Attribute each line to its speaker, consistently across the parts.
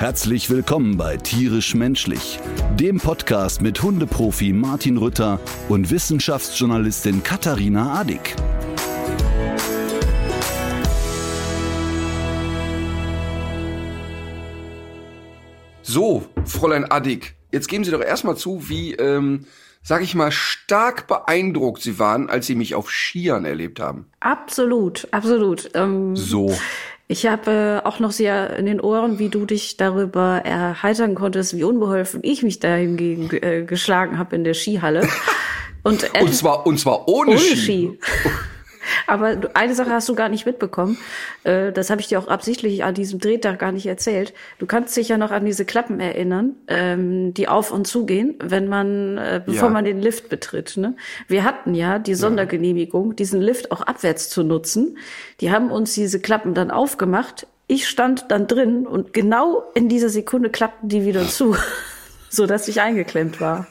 Speaker 1: Herzlich willkommen bei Tierisch Menschlich, dem Podcast mit Hundeprofi Martin Rütter und Wissenschaftsjournalistin Katharina Adick.
Speaker 2: So, Fräulein Addig, jetzt geben Sie doch erstmal zu, wie, ähm, sag ich mal, stark beeindruckt Sie waren, als Sie mich auf Skiern erlebt haben.
Speaker 3: Absolut, absolut. Ähm,
Speaker 2: So.
Speaker 3: Ich habe äh, auch noch sehr in den Ohren, wie du dich darüber erheitern konntest, wie unbeholfen ich mich da hingegen äh, geschlagen habe in der Skihalle. Und, äh,
Speaker 2: Und zwar, und zwar ohne,
Speaker 3: ohne
Speaker 2: Ski.
Speaker 3: Ski. Aber eine Sache hast du gar nicht mitbekommen. Äh, Das habe ich dir auch absichtlich an diesem Drehtag gar nicht erzählt. Du kannst dich ja noch an diese Klappen erinnern, ähm, die auf und zugehen, wenn man, äh, bevor
Speaker 2: Ja.
Speaker 3: man den Lift betritt. Ne? Wir hatten ja die Sondergenehmigung, diesen Lift auch abwärts zu nutzen. Die haben uns diese Klappen dann aufgemacht. Ich stand dann drin und genau in dieser Sekunde klappten die wieder zu, so dass ich eingeklemmt war.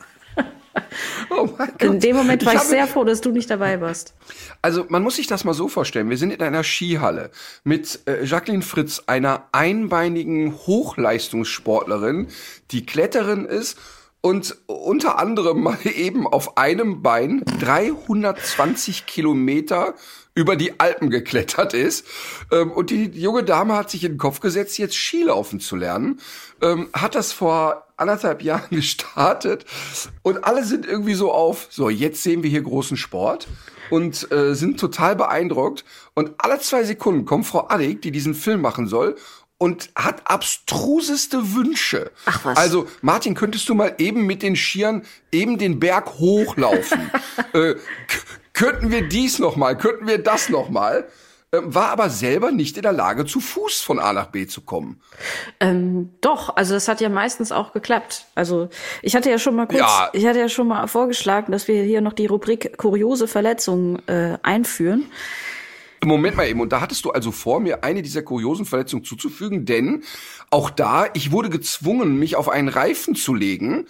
Speaker 2: Oh.
Speaker 3: In dem Moment war ich,
Speaker 2: habe-
Speaker 3: sehr froh, dass du nicht dabei warst.
Speaker 2: Also man muss sich das mal so vorstellen. Wir sind in einer Skihalle mit äh, Jacqueline Fritz, einer einbeinigen Hochleistungssportlerin, die Kletterin ist und unter anderem mal eben auf einem Bein 320 Kilometer über die Alpen geklettert ist. Ähm, und die junge Dame hat sich in den Kopf gesetzt, jetzt Skilaufen zu lernen. Ähm, hat das vor anderthalb Jahren gestartet und alle sind irgendwie so auf, so jetzt sehen wir hier großen Sport und äh, sind total beeindruckt. Und alle zwei Sekunden kommt Frau Addig, die diesen Film machen soll und hat abstruseste Wünsche.
Speaker 3: Ach was.
Speaker 2: Also Martin, könntest du mal eben mit den Skiern eben den Berg hochlaufen? äh, könnten wir dies noch mal? Könnten wir das noch mal? Ähm, war aber selber nicht in der Lage, zu Fuß von A nach B zu kommen.
Speaker 3: Ähm, doch, also das hat ja meistens auch geklappt. Also ich hatte ja schon mal kurz,
Speaker 2: Ja.
Speaker 3: ich hatte ja schon mal vorgeschlagen, dass wir hier noch die Rubrik kuriose Verletzungen äh, einführen.
Speaker 2: Moment mal eben, und da hattest du also vor, mir eine dieser kuriosen Verletzungen zuzufügen, denn auch da, ich wurde gezwungen, mich auf einen Reifen zu legen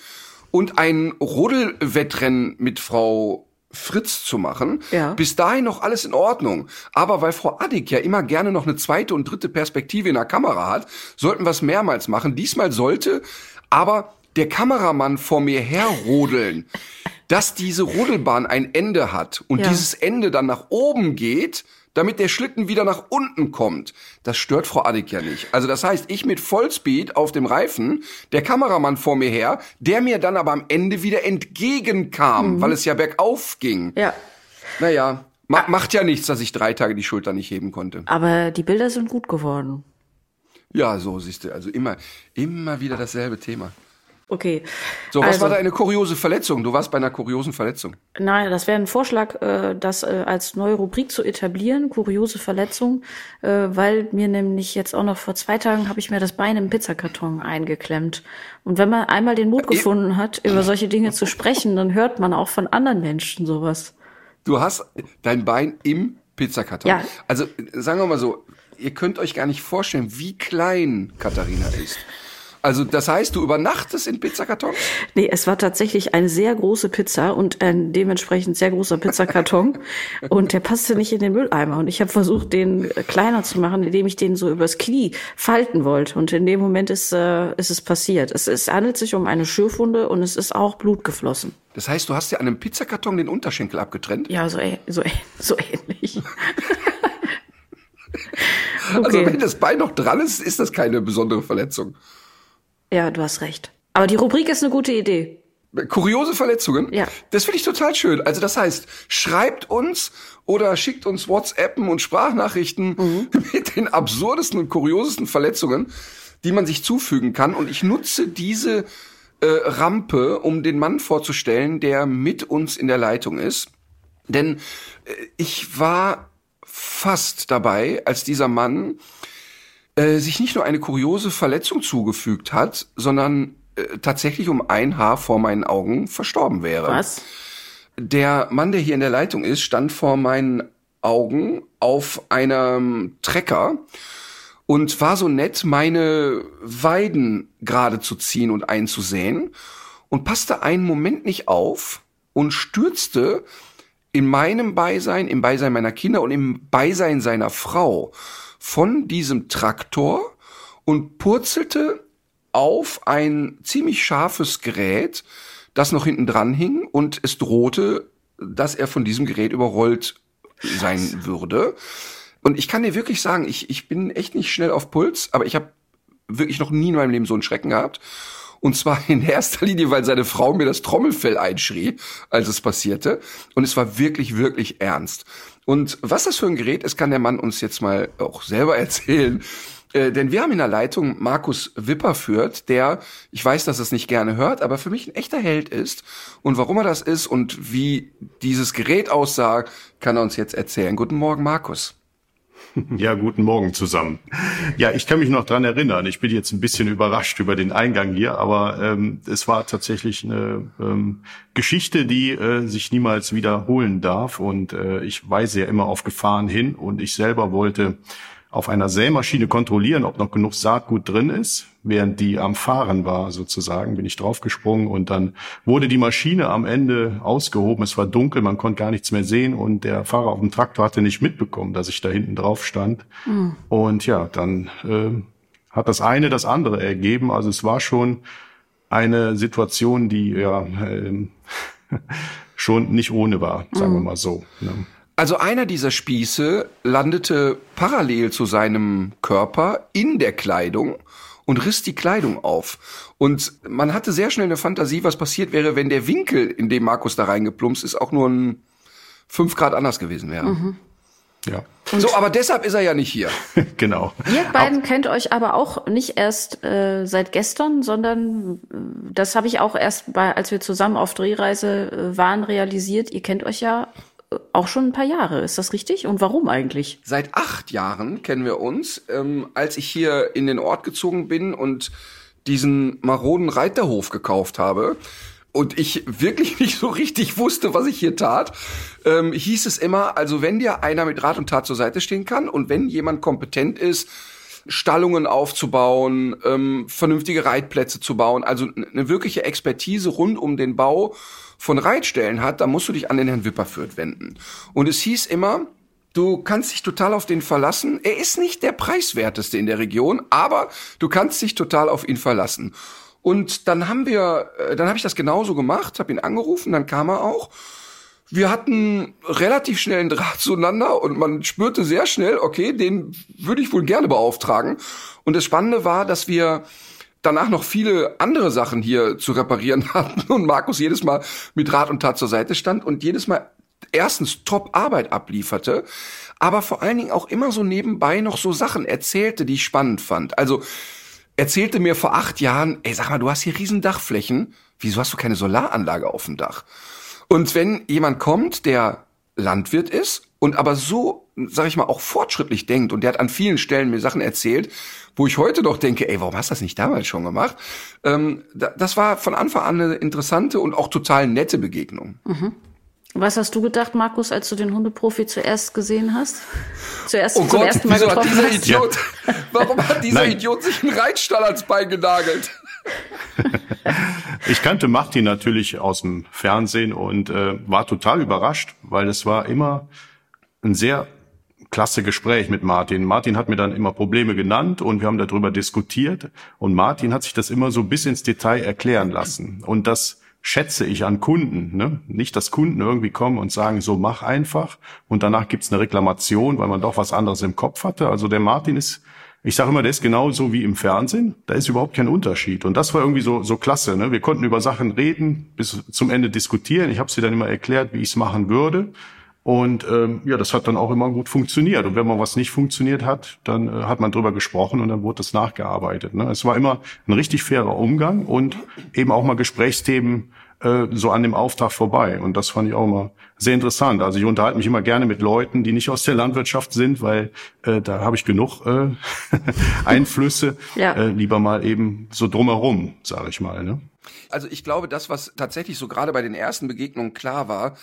Speaker 2: und ein Rodelwettrennen mit Frau Fritz zu machen.
Speaker 3: Ja.
Speaker 2: Bis dahin noch alles in Ordnung. Aber weil Frau Addig ja immer gerne noch eine zweite und dritte Perspektive in der Kamera hat, sollten wir es mehrmals machen. Diesmal sollte aber der Kameramann vor mir herrodeln, dass diese Rodelbahn ein Ende hat und
Speaker 3: Ja.
Speaker 2: dieses Ende dann nach oben geht, damit der Schlitten wieder nach unten kommt. Das stört Frau Addig ja nicht. Also das heißt, ich mit Vollspeed auf dem Reifen, der Kameramann vor mir her, der mir dann aber am Ende wieder entgegenkam, weil es ja bergauf ging.
Speaker 3: Ja,
Speaker 2: Naja, ma macht ja nichts, dass ich drei Tage die Schulter nicht heben konnte.
Speaker 3: aber die Bilder sind gut geworden.
Speaker 2: Ja, so siehst du, also immer, immer wieder dasselbe Thema.
Speaker 3: Okay.
Speaker 2: So, was
Speaker 3: also,
Speaker 2: war deine kuriose Verletzung? Du warst bei einer kuriosen Verletzung.
Speaker 3: Nein, das wäre ein Vorschlag, äh, das äh, als neue Rubrik zu etablieren, kuriose Verletzung, äh, weil mir nämlich jetzt auch noch vor zwei Tagen habe ich mir das Bein im Pizzakarton eingeklemmt. Und wenn man einmal den Mut gefunden hat, über solche Dinge zu sprechen, dann hört man auch von anderen Menschen sowas.
Speaker 2: Du hast dein Bein im Pizzakarton.
Speaker 3: Ja.
Speaker 2: Also sagen wir mal so, ihr könnt euch gar nicht vorstellen, wie klein Katharina ist. Also das heißt, du übernachtest in Pizzakarton?
Speaker 3: Nee, es war tatsächlich eine sehr große Pizza und ein dementsprechend sehr großer Pizzakarton. und der passte nicht in den Mülleimer. Und ich habe versucht, den äh, kleiner zu machen, indem ich den so übers Knie falten wollte. Und in dem Moment ist, äh, ist es passiert. Es, es handelt sich um eine Schürfwunde und es ist auch Blut geflossen.
Speaker 2: Das heißt, du hast dir an einem Pizzakarton den Unterschenkel abgetrennt?
Speaker 3: Ja, so, so, so ähnlich.
Speaker 2: Also
Speaker 3: okay.
Speaker 2: wenn das Bein noch dran ist, ist das keine besondere Verletzung.
Speaker 3: Ja, du hast recht. Aber die Rubrik ist eine gute Idee.
Speaker 2: Kuriose Verletzungen?
Speaker 3: Ja.
Speaker 2: Das finde ich total schön. Also das heißt, schreibt uns oder schickt uns WhatsAppen und Sprachnachrichten
Speaker 3: Mhm.
Speaker 2: mit den absurdesten und kuriosesten Verletzungen, die man sich zufügen kann. Und ich nutze diese äh, Rampe, um den Mann vorzustellen, der mit uns in der Leitung ist. Denn äh, ich war fast dabei, als dieser Mann äh, sich nicht nur eine kuriose Verletzung zugefügt hat, sondern äh, tatsächlich um ein Haar vor meinen Augen verstorben wäre.
Speaker 3: Was?
Speaker 2: der Mann, der hier in der Leitung ist, stand vor meinen Augen auf einem Trecker und war so nett, meine Weiden gerade zu ziehen und einzusäen und passte einen Moment nicht auf und stürzte in meinem Beisein, im Beisein meiner Kinder und im Beisein seiner Frau von diesem Traktor und purzelte auf ein ziemlich scharfes Gerät, das noch hinten dran hing und es drohte, dass er von diesem Gerät überrollt sein würde. Und ich kann dir wirklich sagen, ich, ich bin echt nicht schnell auf Puls, aber ich habe wirklich noch nie in meinem Leben so einen Schrecken gehabt. Und zwar in erster Linie, weil seine Frau mir das Trommelfell einschrie, als es passierte. Und es war wirklich, wirklich ernst. Und was das für ein Gerät ist, kann der Mann uns jetzt mal auch selber erzählen. Äh, denn wir haben in der Leitung Markus Wipper führt, der, ich weiß, dass er es nicht gerne hört, aber für mich ein echter Held ist. Und warum er das ist und wie dieses Gerät aussah, kann er uns jetzt erzählen. Guten Morgen, Markus.
Speaker 4: Ja, guten Morgen zusammen. Ja, ich kann mich noch dran erinnern. Ich bin jetzt ein bisschen überrascht über den Eingang hier, aber ähm, es war tatsächlich eine ähm, Geschichte, die äh, sich niemals wiederholen darf. Und äh, ich weise ja immer auf Gefahren hin. Und ich selber wollte auf einer Sämaschine kontrollieren, ob noch genug Saatgut drin ist. Während die am Fahren war, sozusagen, bin ich draufgesprungen und dann wurde die Maschine am Ende ausgehoben. Es war dunkel, man konnte gar nichts mehr sehen und der Fahrer auf dem Traktor hatte nicht mitbekommen, dass ich da hinten drauf stand. Mhm. Und ja, dann äh, hat das eine das andere ergeben. Also es war schon eine Situation, die ja äh, schon nicht ohne war, sagen mhm. wir mal so. Ne?
Speaker 2: Also einer dieser Spieße landete parallel zu seinem Körper in der Kleidung und riss die Kleidung auf. Und man hatte sehr schnell eine Fantasie, was passiert wäre, wenn der Winkel, in dem Markus da reingeplumpst ist, auch nur ein fünf Grad anders gewesen wäre. Mhm. Ja. Und so, aber deshalb ist er ja nicht hier.
Speaker 4: genau.
Speaker 3: Ihr beiden kennt euch aber auch nicht erst äh, seit gestern, sondern äh, das habe ich auch erst bei, als wir zusammen auf Drehreise äh, waren, realisiert. Ihr kennt euch ja auch schon ein paar Jahre. Ist das richtig? Und warum eigentlich?
Speaker 2: Seit acht Jahren kennen wir uns. Ähm, als ich hier in den Ort gezogen bin und diesen maroden Reiterhof gekauft habe und ich wirklich nicht so richtig wusste, was ich hier tat, ähm, hieß es immer, also wenn dir einer mit Rat und Tat zur Seite stehen kann und wenn jemand kompetent ist, Stallungen aufzubauen, ähm, vernünftige Reitplätze zu bauen, also eine wirkliche Expertise rund um den Bau von Reitstellen hat, dann musst du dich an den Herrn Wipperfürth wenden. Und es hieß immer, Du kannst dich total auf den verlassen. Er ist nicht der preiswerteste in der Region, aber du kannst dich total auf ihn verlassen. Und dann haben wir, äh, dann habe ich das genauso gemacht, habe ihn angerufen, dann kam er auch. Wir hatten relativ schnell einen Draht zueinander und man spürte sehr schnell, okay, den würde ich wohl gerne beauftragen. Und das Spannende war, dass wir danach noch viele andere Sachen hier zu reparieren hatten und Markus jedes Mal mit Rat und Tat zur Seite stand und jedes Mal erstens Top-Arbeit ablieferte, aber vor allen Dingen auch immer so nebenbei noch so Sachen erzählte, die ich spannend fand. Also erzählte mir vor acht Jahren, ey, sag mal, du hast hier riesen Dachflächen, wieso hast du keine Solaranlage auf dem Dach? Und wenn jemand kommt, der Landwirt ist und aber so, sag ich mal, auch fortschrittlich denkt und der hat an vielen Stellen mir Sachen erzählt, wo ich heute doch denke, ey, warum hast du das nicht damals schon gemacht? Ähm, das war von Anfang an eine interessante und auch total nette Begegnung.
Speaker 3: Mhm. Was hast du gedacht, Markus, als du den Hundeprofi zuerst gesehen hast?
Speaker 2: Zuerst oh zum Gott, ersten Mal wieso hat dieser hast? Idiot, ja. warum hat dieser Nein. Idiot sich einen Reitstall ans Bein genagelt?
Speaker 4: ich kannte Martin natürlich aus dem Fernsehen und äh, war total überrascht, weil es war immer ein sehr klasse Gespräch mit Martin. Martin hat mir dann immer Probleme genannt und wir haben darüber diskutiert und Martin hat sich das immer so bis ins Detail erklären lassen. Und das schätze ich an Kunden. Ne? Nicht, dass Kunden irgendwie kommen und sagen, so mach einfach und danach gibt's eine Reklamation, weil man doch was anderes im Kopf hatte. Also der Martin ist, ich sage immer, der ist genauso wie im Fernsehen. Da ist überhaupt kein Unterschied. Und das war irgendwie so, so klasse. Ne? Wir konnten über Sachen reden, bis zum Ende diskutieren. Ich habe sie dann immer erklärt, wie ich es machen würde. Und ähm, ja, das hat dann auch immer gut funktioniert. Und wenn mal was nicht funktioniert hat, dann äh, hat man drüber gesprochen und dann wurde das nachgearbeitet. Ne? Es war immer ein richtig fairer Umgang und eben auch mal Gesprächsthemen äh, so an dem Auftrag vorbei. Und das fand ich auch immer sehr interessant. Also ich unterhalte mich immer gerne mit Leuten, die nicht aus der Landwirtschaft sind, weil äh, da habe ich genug äh, Einflüsse. ja. äh, lieber mal eben so drumherum, sage ich mal. Ne?
Speaker 2: Also ich glaube, das, was tatsächlich so gerade bei den ersten Begegnungen klar war,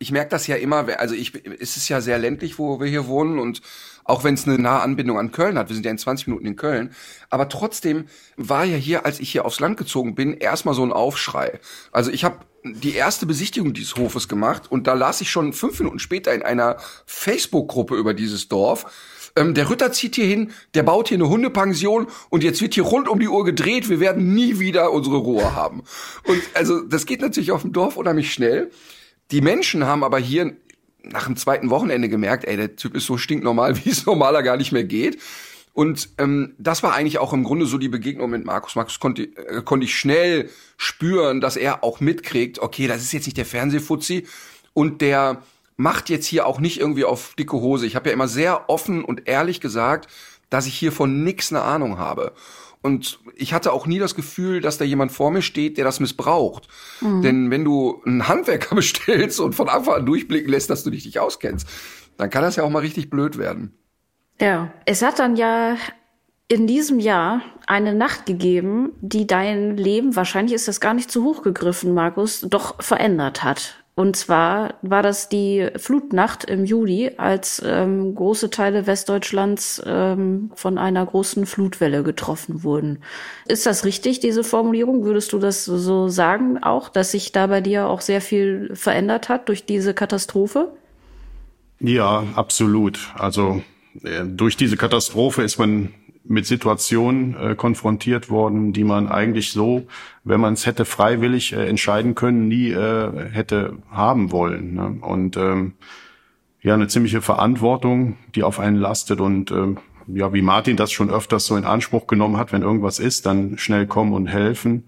Speaker 2: ich merke das ja immer, also ich, es ist ja sehr ländlich, wo wir hier wohnen und auch wenn es eine nahe Anbindung an Köln hat, wir sind ja in 20 Minuten in Köln, aber trotzdem war ja hier, als ich hier aufs Land gezogen bin, erstmal so ein Aufschrei. Also ich habe die erste Besichtigung dieses Hofes gemacht und da las ich schon fünf Minuten später in einer Facebook-Gruppe über dieses Dorf, ähm, der Ritter zieht hier hin, der baut hier eine Hundepension und jetzt wird hier rund um die Uhr gedreht, wir werden nie wieder unsere Ruhe haben. Und also das geht natürlich auf dem Dorf unheimlich schnell. Die Menschen haben aber hier nach dem zweiten Wochenende gemerkt, ey, der Typ ist so stinknormal, wie es normaler gar nicht mehr geht. Und ähm, das war eigentlich auch im Grunde so die Begegnung mit Markus. Markus konnte, äh, konnte ich schnell spüren, dass er auch mitkriegt, okay, das ist jetzt nicht der Fernsehfuzzi und der macht jetzt hier auch nicht irgendwie auf dicke Hose. Ich habe ja immer sehr offen und ehrlich gesagt, dass ich hier von nix eine Ahnung habe. Und ich hatte auch nie das Gefühl, dass da jemand vor mir steht, der das missbraucht. Mhm. Denn wenn du einen Handwerker bestellst und von Anfang an durchblicken lässt, dass du dich nicht auskennst, dann kann das ja auch mal richtig blöd werden.
Speaker 3: Ja, es hat dann ja in diesem Jahr eine Nacht gegeben, die dein Leben, wahrscheinlich ist das gar nicht zu hoch gegriffen, Markus, doch verändert hat. Und zwar war das die Flutnacht im Juli, als ähm, große Teile Westdeutschlands ähm, von einer großen Flutwelle getroffen wurden. Ist das richtig, diese Formulierung? Würdest du das so sagen auch, dass sich da bei dir auch sehr viel verändert hat durch diese Katastrophe?
Speaker 4: Ja, absolut. Also äh, durch diese Katastrophe ist man mit Situationen äh, konfrontiert worden, die man eigentlich so, wenn man es hätte freiwillig äh, entscheiden können, nie äh, hätte haben wollen. Ne? Und ähm, ja, eine ziemliche Verantwortung, die auf einen lastet und ähm, ja, wie Martin das schon öfters so in Anspruch genommen hat, wenn irgendwas ist, dann schnell kommen und helfen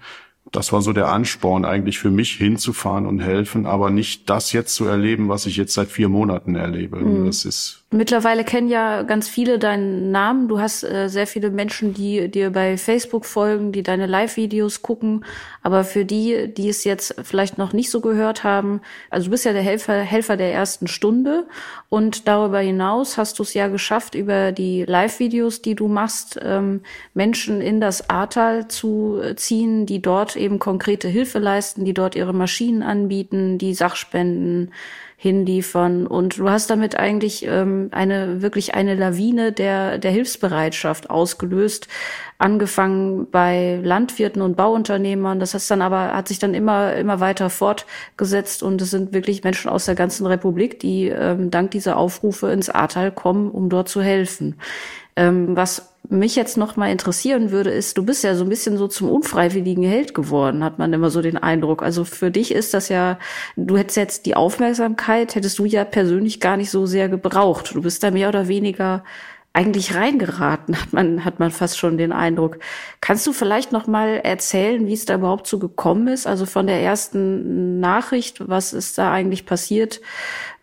Speaker 4: das war so der Ansporn eigentlich für mich hinzufahren und helfen, aber nicht das jetzt zu erleben, was ich jetzt seit vier Monaten erlebe. Mhm. Das ist
Speaker 3: Mittlerweile kennen ja ganz viele deinen Namen. Du hast äh, sehr viele Menschen, die dir bei Facebook folgen, die deine Live-Videos gucken. Aber für die, die es jetzt vielleicht noch nicht so gehört haben, also du bist ja der Helfer, Helfer der ersten Stunde. Und darüber hinaus hast du es ja geschafft, über die Live-Videos, die du machst, ähm, Menschen in das Ahrtal zu ziehen, die dort eben konkrete Hilfe leisten, die dort ihre Maschinen anbieten, die Sachspenden hinliefern. Und du hast damit eigentlich ähm, eine wirklich eine Lawine der, der Hilfsbereitschaft ausgelöst, angefangen bei Landwirten und Bauunternehmern. Das heißt dann aber, hat sich dann immer, immer weiter fortgesetzt und es sind wirklich Menschen aus der ganzen Republik, die ähm, dank dieser Aufrufe ins Ahrtal kommen, um dort zu helfen. Ähm, was mich jetzt noch mal interessieren würde, ist, du bist ja so ein bisschen so zum unfreiwilligen Held geworden, hat man immer so den Eindruck. Also für dich ist das ja, du hättest jetzt die Aufmerksamkeit, hättest du ja persönlich gar nicht so sehr gebraucht. Du bist da mehr oder weniger eigentlich reingeraten, hat man, hat man fast schon den Eindruck. Kannst du vielleicht noch mal erzählen, wie es da überhaupt so gekommen ist? Also von der ersten Nachricht, was ist da eigentlich passiert,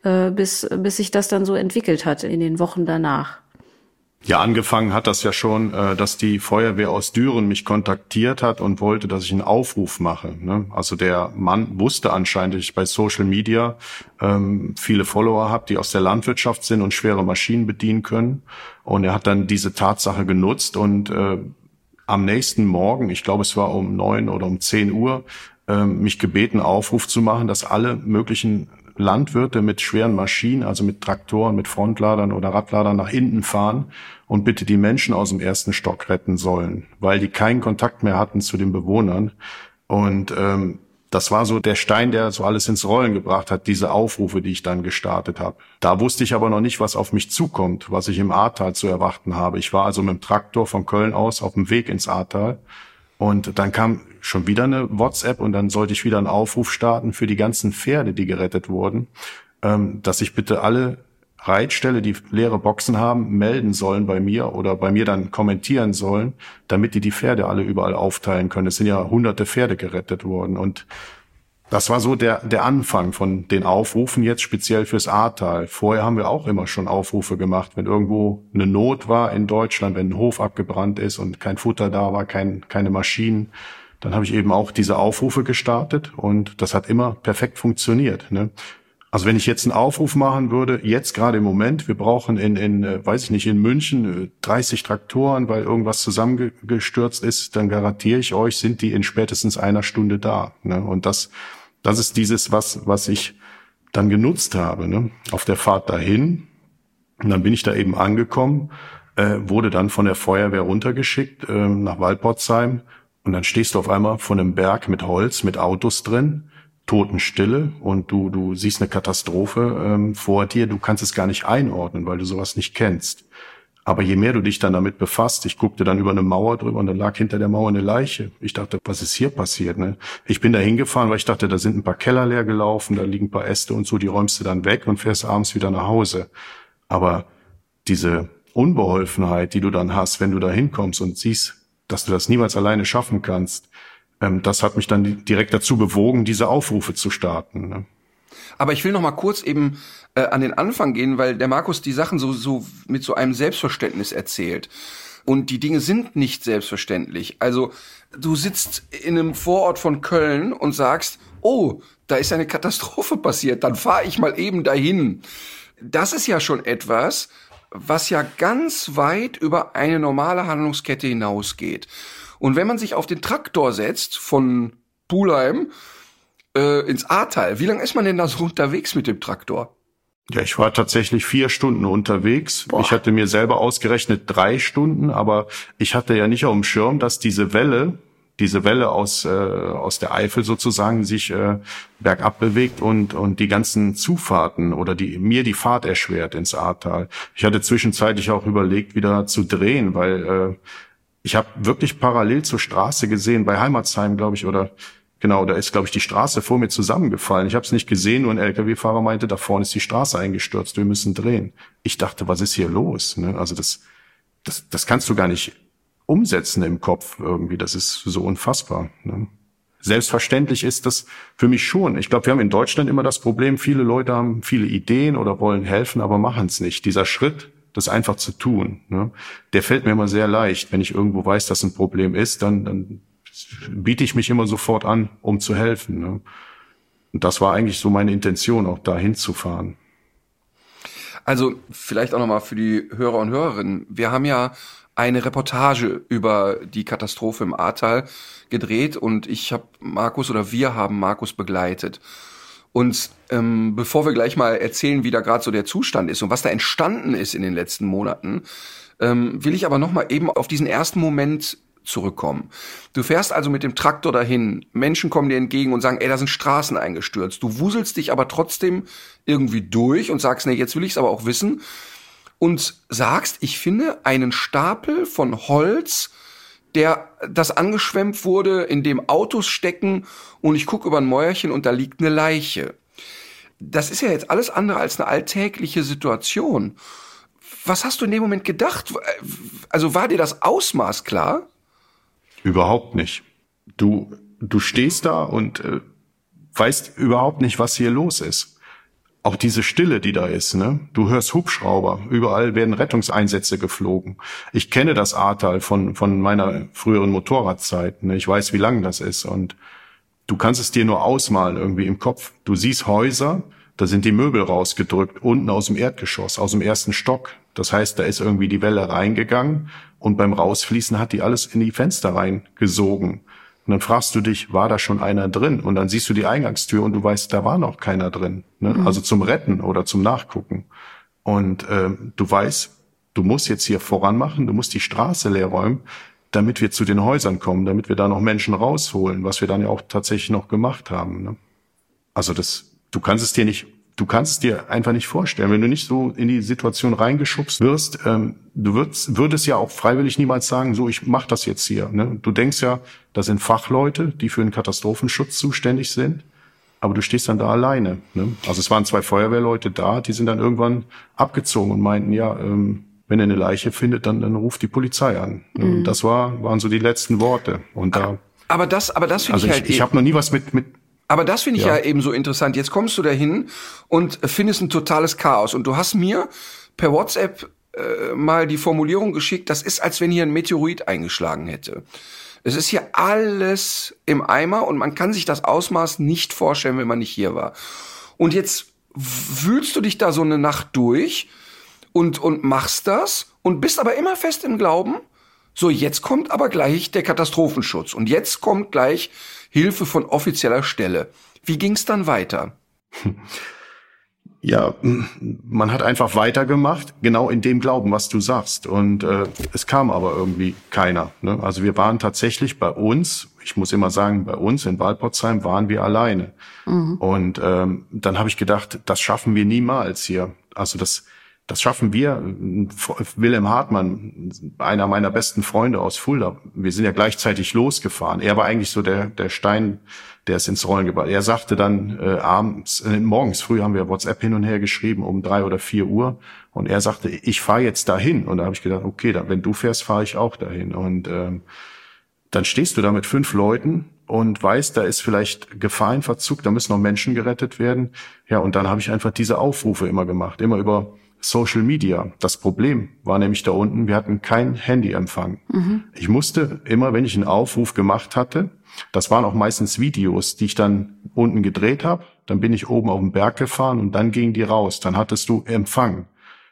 Speaker 3: äh, bis, bis sich das dann so entwickelt hat in den Wochen danach?
Speaker 4: Ja, angefangen hat das ja schon, äh, dass die Feuerwehr aus Düren mich kontaktiert hat und wollte, dass ich einen Aufruf mache. Ne? Also der Mann wusste anscheinend, dass ich bei Social Media ähm, viele Follower habe, die aus der Landwirtschaft sind und schwere Maschinen bedienen können. Und er hat dann diese Tatsache genutzt und äh, am nächsten Morgen, ich glaube es war um neun oder um zehn Uhr, äh, mich gebeten, Aufruf zu machen, dass alle möglichen Landwirte mit schweren Maschinen, also mit Traktoren, mit Frontladern oder Radladern nach hinten fahren und bitte die Menschen aus dem ersten Stock retten sollen, weil die keinen Kontakt mehr hatten zu den Bewohnern. Und ähm, das war so der Stein, der so alles ins Rollen gebracht hat, diese Aufrufe, die ich dann gestartet habe. Da wusste ich aber noch nicht, was auf mich zukommt, was ich im Ahrtal zu erwarten habe. Ich war also mit dem Traktor von Köln aus auf dem Weg ins Ahrtal und dann kam schon wieder eine WhatsApp und dann sollte ich wieder einen Aufruf starten für die ganzen Pferde, die gerettet wurden, ähm, dass ich bitte alle Reitställe, die leere Boxen haben, melden sollen bei mir oder bei mir dann kommentieren sollen, damit die die Pferde alle überall aufteilen können. Es sind ja hunderte Pferde gerettet worden und das war so der, der Anfang von den Aufrufen jetzt speziell fürs Ahrtal. Vorher haben wir auch immer schon Aufrufe gemacht, wenn irgendwo eine Not war in Deutschland, wenn ein Hof abgebrannt ist und kein Futter da war, kein, keine Maschinen, dann habe ich eben auch diese Aufrufe gestartet und das hat immer perfekt funktioniert. Ne? Also wenn ich jetzt einen Aufruf machen würde, jetzt gerade im Moment, wir brauchen in, in äh, weiß ich nicht, in München 30 äh, Traktoren, weil irgendwas zusammengestürzt ist, dann garantiere ich euch, sind die in spätestens einer Stunde da. Ne? Und das, das ist dieses, was, was ich dann genutzt habe. Ne? Auf der Fahrt dahin, und dann bin ich da eben angekommen, äh, wurde dann von der Feuerwehr runtergeschickt äh, nach Waldpotzheim und dann stehst du auf einmal vor einem Berg mit Holz, mit Autos drin Totenstille und du, du siehst eine Katastrophe ähm, vor dir, du kannst es gar nicht einordnen, weil du sowas nicht kennst. Aber je mehr du dich dann damit befasst, ich guckte dann über eine Mauer drüber und dann lag hinter der Mauer eine Leiche. Ich dachte, was ist hier passiert? Ne? Ich bin da hingefahren, weil ich dachte, da sind ein paar Keller leer gelaufen, da liegen ein paar Äste und so, die räumst du dann weg und fährst abends wieder nach Hause. Aber diese Unbeholfenheit, die du dann hast, wenn du da hinkommst und siehst, dass du das niemals alleine schaffen kannst, ähm, das hat mich dann direkt dazu bewogen, diese Aufrufe zu starten. Ne?
Speaker 2: Aber ich will noch mal kurz eben äh, an den Anfang gehen, weil der Markus die Sachen so, so mit so einem Selbstverständnis erzählt. Und die Dinge sind nicht selbstverständlich. Also du sitzt in einem Vorort von Köln und sagst, oh, da ist eine Katastrophe passiert, dann fahre ich mal eben dahin. Das ist ja schon etwas, was ja ganz weit über eine normale Handlungskette hinausgeht. Und wenn man sich auf den Traktor setzt von Pulheim äh, ins Ahrtal, wie lange ist man denn da so unterwegs mit dem Traktor?
Speaker 4: Ja, ich war tatsächlich vier Stunden unterwegs. Boah. Ich hatte mir selber ausgerechnet drei Stunden, aber ich hatte ja nicht auf dem Schirm, dass diese Welle, diese Welle aus, äh, aus der Eifel sozusagen sich äh, bergab bewegt und, und die ganzen Zufahrten oder die, mir die Fahrt erschwert ins Ahrtal. Ich hatte zwischenzeitlich auch überlegt, wieder zu drehen, weil äh, ich habe wirklich parallel zur Straße gesehen, bei Heimatsheim, glaube ich, oder genau, da ist, glaube ich, die Straße vor mir zusammengefallen. Ich habe es nicht gesehen, nur ein LKW-Fahrer meinte, da vorne ist die Straße eingestürzt, wir müssen drehen. Ich dachte, was ist hier los? Ne? Also das, das, das kannst du gar nicht umsetzen im Kopf irgendwie. Das ist so unfassbar. Ne? Selbstverständlich ist das für mich schon. Ich glaube, wir haben in Deutschland immer das Problem, viele Leute haben viele Ideen oder wollen helfen, aber machen es nicht. Dieser Schritt, das einfach zu tun. Ne? Der fällt mir immer sehr leicht. Wenn ich irgendwo weiß, dass ein Problem ist, dann, dann biete ich mich immer sofort an, um zu helfen. Ne? Und das war eigentlich so meine Intention, auch da hinzufahren.
Speaker 2: Also vielleicht auch nochmal für die Hörer und Hörerinnen. Wir haben ja eine Reportage über die Katastrophe im Ahrtal gedreht und ich habe Markus oder wir haben Markus begleitet. Und ähm, bevor wir gleich mal erzählen, wie da gerade so der Zustand ist und was da entstanden ist in den letzten Monaten, ähm, will ich aber noch mal eben auf diesen ersten Moment zurückkommen. Du fährst also mit dem Traktor dahin, Menschen kommen dir entgegen und sagen, ey, da sind Straßen eingestürzt. Du wuselst dich aber trotzdem irgendwie durch und sagst, nee, jetzt will ich es aber auch wissen. Und sagst, ich finde einen Stapel von Holz, der das angeschwemmt wurde, in dem Autos stecken und ich gucke über ein Mäuerchen und da liegt eine Leiche. Das ist ja jetzt alles andere als eine alltägliche Situation. Was hast du in dem Moment gedacht? Also war dir das Ausmaß klar?
Speaker 4: Überhaupt nicht. Du, du stehst da und äh, weißt überhaupt nicht, was hier los ist auch diese Stille, die da ist, ne? Du hörst Hubschrauber, überall werden Rettungseinsätze geflogen. Ich kenne das Ahrtal von, von meiner früheren Motorradzeit, ne? Ich weiß, wie lang das ist und du kannst es dir nur ausmalen irgendwie im Kopf. Du siehst Häuser, da sind die Möbel rausgedrückt, unten aus dem Erdgeschoss, aus dem ersten Stock. Das heißt, da ist irgendwie die Welle reingegangen und beim Rausfließen hat die alles in die Fenster reingesogen. Und dann fragst du dich, war da schon einer drin? Und dann siehst du die Eingangstür und du weißt, da war noch keiner drin. Ne? Mhm. Also zum Retten oder zum Nachgucken. Und äh, du weißt, du musst jetzt hier voran machen, du musst die Straße leer räumen, damit wir zu den Häusern kommen, damit wir da noch Menschen rausholen, was wir dann ja auch tatsächlich noch gemacht haben. Ne? Also das, du kannst es dir nicht du kannst es dir einfach nicht vorstellen, wenn du nicht so in die Situation reingeschubst wirst. Ähm, du würdest, würdest ja auch freiwillig niemals sagen, so ich mach das jetzt hier. Ne? Du denkst ja, das sind Fachleute, die für den Katastrophenschutz zuständig sind, aber du stehst dann da alleine. Ne? Also es waren zwei Feuerwehrleute da, die sind dann irgendwann abgezogen und meinten, ja, ähm, wenn er eine Leiche findet, dann, dann ruft die Polizei an. Ne? Mhm. Das war, waren so die letzten Worte. Und da
Speaker 2: aber das, aber das finde
Speaker 4: also
Speaker 2: ich halt.
Speaker 4: Ich, ich habe noch nie was mit mit
Speaker 2: aber das finde ich ja. ja eben so interessant. Jetzt kommst du dahin und findest ein totales Chaos. Und du hast mir per WhatsApp äh, mal die Formulierung geschickt, das ist, als wenn hier ein Meteorit eingeschlagen hätte. Es ist hier alles im Eimer und man kann sich das Ausmaß nicht vorstellen, wenn man nicht hier war. Und jetzt wühlst du dich da so eine Nacht durch und, und machst das und bist aber immer fest im Glauben, so jetzt kommt aber gleich der Katastrophenschutz und jetzt kommt gleich Hilfe von offizieller Stelle. Wie ging's dann weiter?
Speaker 4: Ja, man hat einfach weitergemacht, genau in dem Glauben, was du sagst. Und äh, es kam aber irgendwie keiner. Ne? Also wir waren tatsächlich bei uns, ich muss immer sagen, bei uns in Walpotsheim waren wir alleine. Mhm. Und ähm, dann habe ich gedacht, das schaffen wir niemals hier. Also das, das schaffen wir. Wilhelm Hartmann, einer meiner besten Freunde aus Fulda, wir sind ja gleichzeitig losgefahren. Er war eigentlich so der, der Stein, der es ins Rollen gebracht. Er sagte dann äh, abends, äh, morgens früh haben wir WhatsApp hin und her geschrieben um drei oder vier Uhr und er sagte, ich fahre jetzt dahin. Und da habe ich gedacht, okay, dann, wenn du fährst, fahre ich auch dahin. Und ähm, dann stehst du da mit fünf Leuten und weißt, da ist vielleicht Gefahr in Verzug, da müssen noch Menschen gerettet werden. Ja, und dann habe ich einfach diese Aufrufe immer gemacht, immer über Social Media. Das Problem war nämlich da unten, wir hatten kein Handyempfang. Mhm. Ich musste immer, wenn ich einen Aufruf gemacht hatte, das waren auch meistens Videos, die ich dann unten gedreht habe, dann bin ich oben auf den Berg gefahren und dann gingen die raus. Dann hattest du Empfang.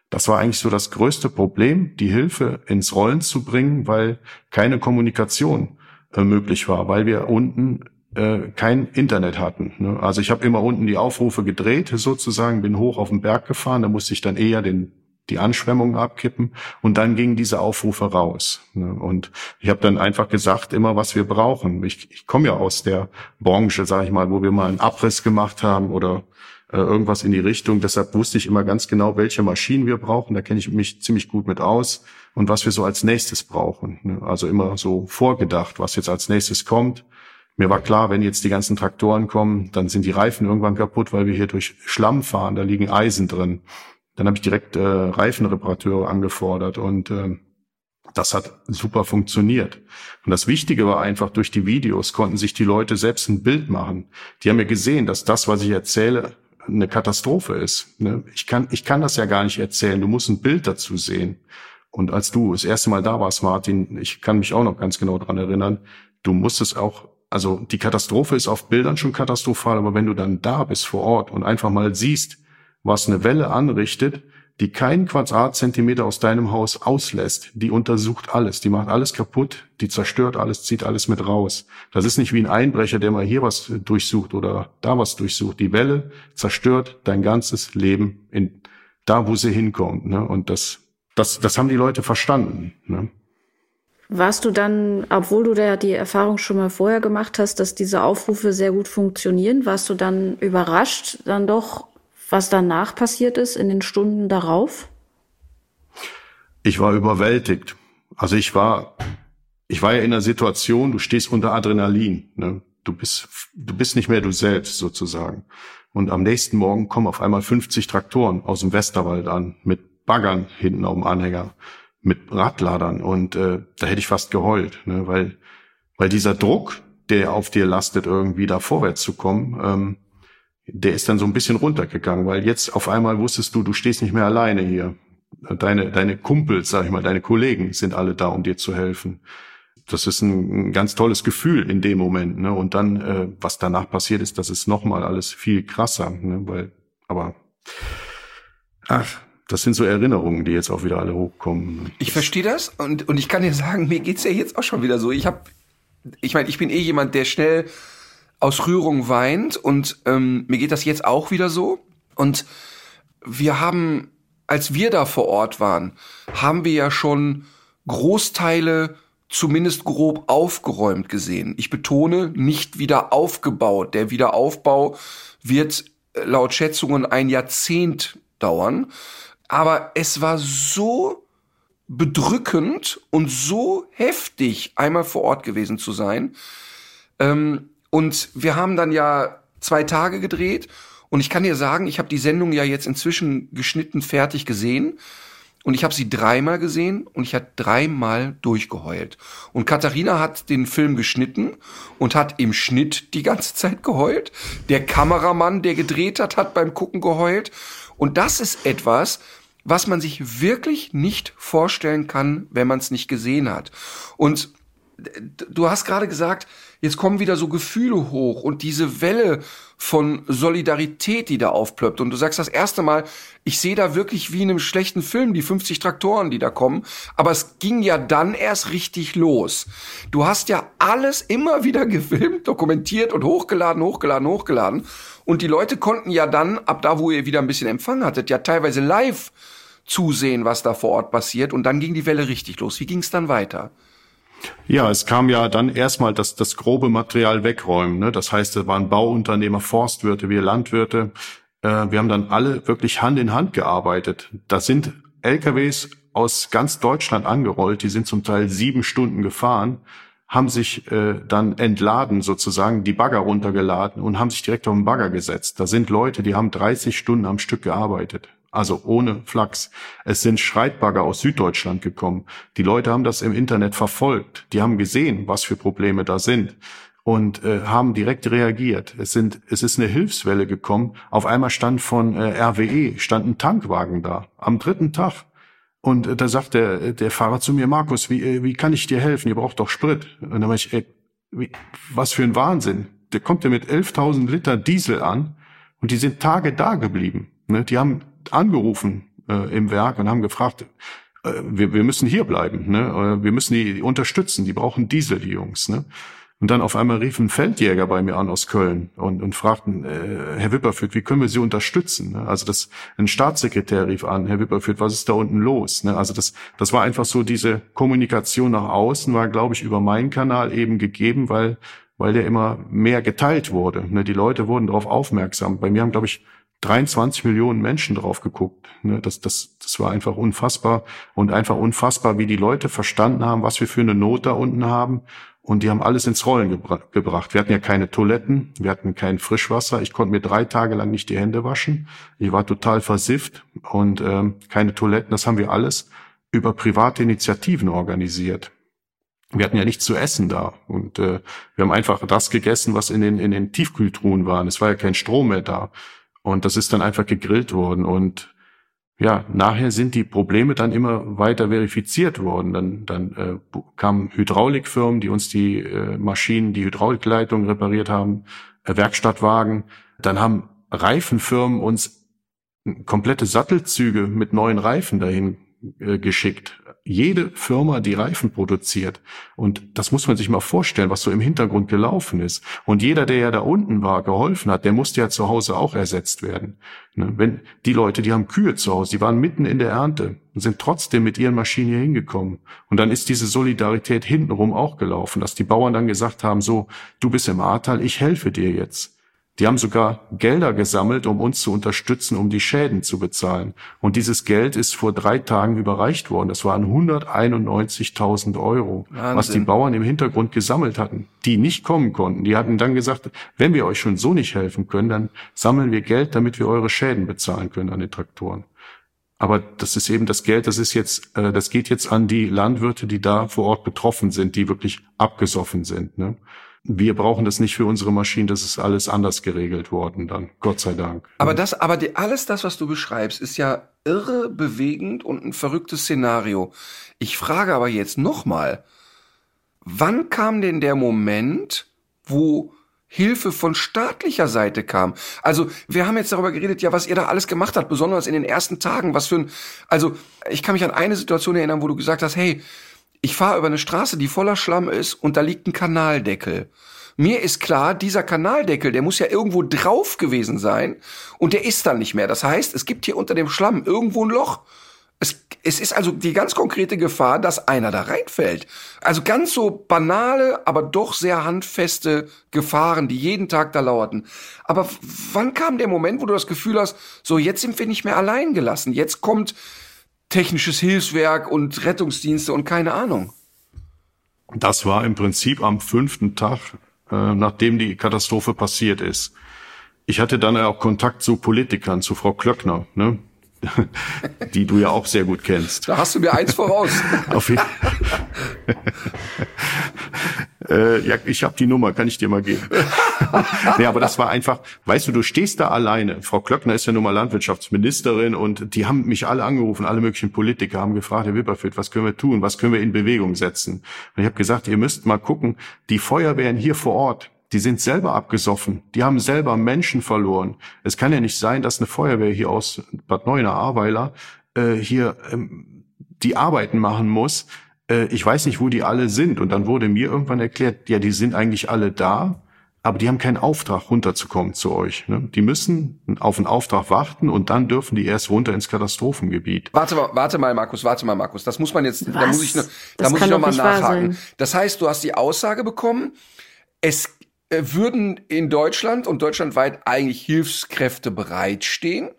Speaker 4: Das war eigentlich so das größte Problem, die Hilfe ins Rollen zu bringen, weil keine Kommunikation äh, möglich war, weil wir unten äh, kein Internet hatten. Ne? Also ich habe immer unten die Aufrufe gedreht, sozusagen, bin hoch auf den Berg gefahren, da musste ich dann eher den die Anschwemmungen abkippen und dann gingen diese Aufrufe raus. Ne? Und ich habe dann einfach gesagt, immer was wir brauchen. Ich, ich komme ja aus der Branche, sage ich mal, wo wir mal einen Abriss gemacht haben oder äh, irgendwas in die Richtung. Deshalb wusste ich immer ganz genau, welche Maschinen wir brauchen. Da kenne ich mich ziemlich gut mit aus und was wir so als nächstes brauchen. Ne? Also immer so vorgedacht, was jetzt als nächstes kommt mir war klar, wenn jetzt die ganzen Traktoren kommen, dann sind die Reifen irgendwann kaputt, weil wir hier durch Schlamm fahren, da liegen Eisen drin. Dann habe ich direkt äh, Reifenreparateure angefordert und äh, das hat super funktioniert. Und das Wichtige war einfach, durch die Videos konnten sich die Leute selbst ein Bild machen. Die haben ja gesehen, dass das, was ich erzähle, eine Katastrophe ist. Ne? Ich, kann, ich kann das ja gar nicht erzählen. Du musst ein Bild dazu sehen. Und als du das erste Mal da warst, Martin, ich kann mich auch noch ganz genau dran erinnern, du musstest auch also die Katastrophe ist auf Bildern schon katastrophal, aber wenn du dann da bist vor Ort und einfach mal siehst, was eine Welle anrichtet, die keinen Quadratzentimeter aus deinem Haus auslässt, die untersucht alles, die macht alles kaputt, die zerstört alles, zieht alles mit raus. Das ist nicht wie ein Einbrecher, der mal hier was durchsucht oder da was durchsucht. Die Welle zerstört dein ganzes Leben in da, wo sie hinkommt. Ne? Und das, das, das haben die Leute verstanden. Ne?
Speaker 3: Warst du dann, obwohl du da die Erfahrung schon mal vorher gemacht hast, dass diese Aufrufe sehr gut funktionieren, warst du dann überrascht dann doch, was danach passiert ist in den Stunden darauf?
Speaker 4: Ich war überwältigt. Also ich war, ich war ja in einer Situation, du stehst unter Adrenalin. Ne? Du bist, du bist nicht mehr du selbst sozusagen. Und am nächsten Morgen kommen auf einmal 50 Traktoren aus dem Westerwald an mit Baggern hinten auf dem Anhänger mit Radladern und äh, da hätte ich fast geheult, ne? weil weil dieser Druck, der auf dir lastet, irgendwie da vorwärts zu kommen, ähm, der ist dann so ein bisschen runtergegangen, weil jetzt auf einmal wusstest du, du stehst nicht mehr alleine hier. Deine deine Kumpels, sag ich mal, deine Kollegen sind alle da, um dir zu helfen. Das ist ein, ein ganz tolles Gefühl in dem Moment, ne? Und dann, äh, was danach passiert ist, das ist nochmal alles viel krasser, ne? Weil, aber ach, das sind so Erinnerungen, die jetzt auch wieder alle hochkommen.
Speaker 2: Ich verstehe das und, und ich kann dir sagen, mir geht's ja jetzt auch schon wieder so. Ich habe, ich meine, ich bin eh jemand, der schnell aus Rührung weint und ähm, mir geht das jetzt auch wieder so. Und wir haben, als wir da vor Ort waren, haben wir ja schon Großteile zumindest grob aufgeräumt gesehen. Ich betone, nicht wieder aufgebaut. Der Wiederaufbau wird äh, laut Schätzungen ein Jahrzehnt dauern. Aber es war so bedrückend und so heftig, einmal vor Ort gewesen zu sein. Ähm, und wir haben dann ja zwei Tage gedreht. Und ich kann dir sagen, ich habe die Sendung ja jetzt inzwischen geschnitten fertig gesehen. Und ich habe sie dreimal gesehen und ich habe dreimal durchgeheult. Und Katharina hat den Film geschnitten und hat im Schnitt die ganze Zeit geheult. Der Kameramann, der gedreht hat, hat beim Gucken geheult. Und das ist etwas, was man sich wirklich nicht vorstellen kann, wenn man es nicht gesehen hat. Und du hast gerade gesagt, jetzt kommen wieder so Gefühle hoch und diese Welle von Solidarität, die da aufplöppt. Und du sagst das erste Mal, ich sehe da wirklich wie in einem schlechten Film die 50 Traktoren, die da kommen. Aber es ging ja dann erst richtig los. Du hast ja alles immer wieder gefilmt, dokumentiert und hochgeladen, hochgeladen, hochgeladen. Und die Leute konnten ja dann, ab da, wo ihr wieder ein bisschen Empfang hattet, ja teilweise live zusehen, was da vor Ort passiert. Und dann ging die Welle richtig los. Wie ging es dann weiter?
Speaker 4: Ja, es kam ja dann erstmal das, das grobe Material wegräumen. Ne? Das heißt, es waren Bauunternehmer, Forstwirte, wir Landwirte. Äh, wir haben dann alle wirklich Hand in Hand gearbeitet. Da sind LKWs aus ganz Deutschland angerollt, die sind zum Teil sieben Stunden gefahren, haben sich äh, dann entladen sozusagen, die Bagger runtergeladen und haben sich direkt auf den Bagger gesetzt. Da sind Leute, die haben 30 Stunden am Stück gearbeitet also ohne Flachs. Es sind Schreitbagger aus Süddeutschland gekommen. Die Leute haben das im Internet verfolgt. Die haben gesehen, was für Probleme da sind und äh, haben direkt reagiert. Es sind, es ist eine Hilfswelle gekommen. Auf einmal stand von äh, RWE stand ein Tankwagen da am dritten Tag. Und äh, da sagt der, der Fahrer zu mir, Markus, wie, äh, wie kann ich dir helfen? Ihr braucht doch Sprit. Und dann war ich, ey, wie, was für ein Wahnsinn. Der kommt ja mit 11.000 Liter Diesel an und die sind Tage da geblieben. Ne? Die haben angerufen äh, im Werk und haben gefragt, äh, wir, wir müssen hier bleiben, ne? Äh, wir müssen die unterstützen, die brauchen Diesel, die Jungs. Ne? Und dann auf einmal rief ein Feldjäger bei mir an aus Köln und, und fragten, äh, Herr Wipperfürt, wie können wir Sie unterstützen? Ne? Also das, ein Staatssekretär rief an, Herr Wipperfürt, was ist da unten los? Ne? Also das, das war einfach so, diese Kommunikation nach außen war, glaube ich, über meinen Kanal eben gegeben, weil, weil der immer mehr geteilt wurde. Ne? Die Leute wurden darauf aufmerksam. Bei mir haben, glaube ich, 23 Millionen Menschen drauf geguckt. Ne, das, das, das war einfach unfassbar und einfach unfassbar, wie die Leute verstanden haben, was wir für eine Not da unten haben. Und die haben alles ins Rollen gebra gebracht. Wir hatten ja keine Toiletten, wir hatten kein Frischwasser. Ich konnte mir drei Tage lang nicht die Hände waschen. Ich war total versifft und ähm, keine Toiletten. Das haben wir alles über private Initiativen organisiert. Wir hatten ja nichts zu essen da und äh, wir haben einfach das gegessen, was in den in den Tiefkühltruhen war. Es war ja kein Strom mehr da. Und das ist dann einfach gegrillt worden. Und ja, nachher sind die Probleme dann immer weiter verifiziert worden. Dann, dann äh, kamen Hydraulikfirmen, die uns die äh, Maschinen, die Hydraulikleitung repariert haben, äh, Werkstattwagen. Dann haben Reifenfirmen uns komplette Sattelzüge mit neuen Reifen dahin äh, geschickt jede Firma, die Reifen produziert. Und das muss man sich mal vorstellen, was so im Hintergrund gelaufen ist. Und jeder, der ja da unten war, geholfen hat, der musste ja zu Hause auch ersetzt werden. Ne? Wenn die Leute, die haben Kühe zu Hause, die waren mitten in der Ernte und sind trotzdem mit ihren Maschinen hier hingekommen. Und dann ist diese Solidarität hintenrum auch gelaufen, dass die Bauern dann gesagt haben, so, du bist im Ahrtal, ich helfe dir jetzt. Die haben sogar Gelder gesammelt, um uns zu unterstützen, um die Schäden zu bezahlen. Und dieses Geld ist vor drei Tagen überreicht worden. Das waren 191.000 Euro, Wahnsinn. was die Bauern im Hintergrund gesammelt hatten, die nicht kommen konnten. Die hatten dann gesagt, wenn wir euch schon so nicht helfen können, dann sammeln wir Geld, damit wir eure Schäden bezahlen können an den Traktoren. Aber das ist eben das Geld, das ist jetzt, äh, das geht jetzt an die Landwirte, die da vor Ort betroffen sind, die wirklich abgesoffen sind. Ne? Wir brauchen das nicht für unsere Maschinen, das ist alles anders geregelt worden dann, Gott sei Dank.
Speaker 2: Aber das, aber die, alles das, was du beschreibst, ist ja irre bewegend und ein verrücktes Szenario. Ich frage aber jetzt nochmal, wann kam denn der Moment, wo Hilfe von staatlicher Seite kam. Also, wir haben jetzt darüber geredet, ja, was ihr da alles gemacht habt, besonders in den ersten Tagen, was für ein, also, ich kann mich an eine Situation erinnern, wo du gesagt hast, hey, ich fahre über eine Straße, die voller Schlamm ist und da liegt ein Kanaldeckel. Mir ist klar, dieser Kanaldeckel, der muss ja irgendwo drauf gewesen sein und der ist dann nicht mehr. Das heißt, es gibt hier unter dem Schlamm irgendwo ein Loch. Es, es ist also die ganz konkrete Gefahr, dass einer da reinfällt. Also ganz so banale, aber doch sehr handfeste Gefahren, die jeden Tag da lauerten. Aber wann kam der Moment, wo du das Gefühl hast, so jetzt sind wir nicht mehr allein gelassen. Jetzt kommt technisches Hilfswerk und Rettungsdienste und keine Ahnung.
Speaker 4: Das war im Prinzip am fünften Tag, äh, nachdem die Katastrophe passiert ist. Ich hatte dann auch Kontakt zu Politikern, zu Frau Klöckner, ne? die du ja auch sehr gut kennst.
Speaker 2: Da hast du mir eins voraus.
Speaker 4: Äh, ja, ich habe die Nummer, kann ich dir mal geben. nee, aber das war einfach, weißt du, du stehst da alleine. Frau Klöckner ist ja nun mal Landwirtschaftsministerin und die haben mich alle angerufen, alle möglichen Politiker haben gefragt, Herr Wipperfeld, was können wir tun, was können wir in Bewegung setzen? Und ich habe gesagt, ihr müsst mal gucken, die Feuerwehren hier vor Ort, die sind selber abgesoffen, die haben selber Menschen verloren. Es kann ja nicht sein, dass eine Feuerwehr hier aus Bad Neuenahr-Ahrweiler äh, hier ähm, die Arbeiten machen muss, äh, ich weiß nicht, wo die alle sind. Und dann wurde mir irgendwann erklärt, ja, die sind eigentlich alle da, aber die haben keinen Auftrag, runterzukommen zu euch. Ne? Die müssen auf einen Auftrag warten und dann dürfen die erst runter ins Katastrophengebiet.
Speaker 2: Warte mal, warte mal, Markus, warte mal, Markus. Das muss man jetzt, Was? da muss ich, noch, da muss ich noch mal nachhaken. Das heißt, du hast die Aussage bekommen, es äh, würden in Deutschland und deutschlandweit eigentlich Hilfskräfte bereitstehen,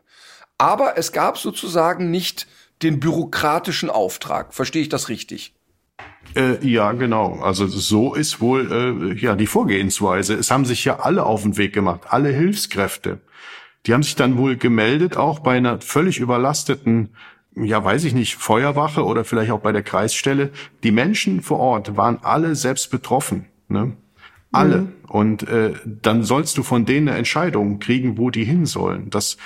Speaker 2: aber es gab sozusagen nicht den bürokratischen Auftrag. Verstehe ich das richtig?
Speaker 4: Äh, ja, genau. Also so ist wohl äh, ja die Vorgehensweise. Es haben sich ja alle auf den Weg gemacht, alle Hilfskräfte. Die haben sich dann wohl gemeldet, auch bei einer völlig überlasteten, ja, weiß ich nicht, Feuerwache oder vielleicht auch bei der Kreisstelle. Die Menschen vor Ort waren alle selbst betroffen. Ne? Alle. Mhm. Und äh, dann sollst du von denen eine Entscheidung kriegen, wo die hin sollen. Das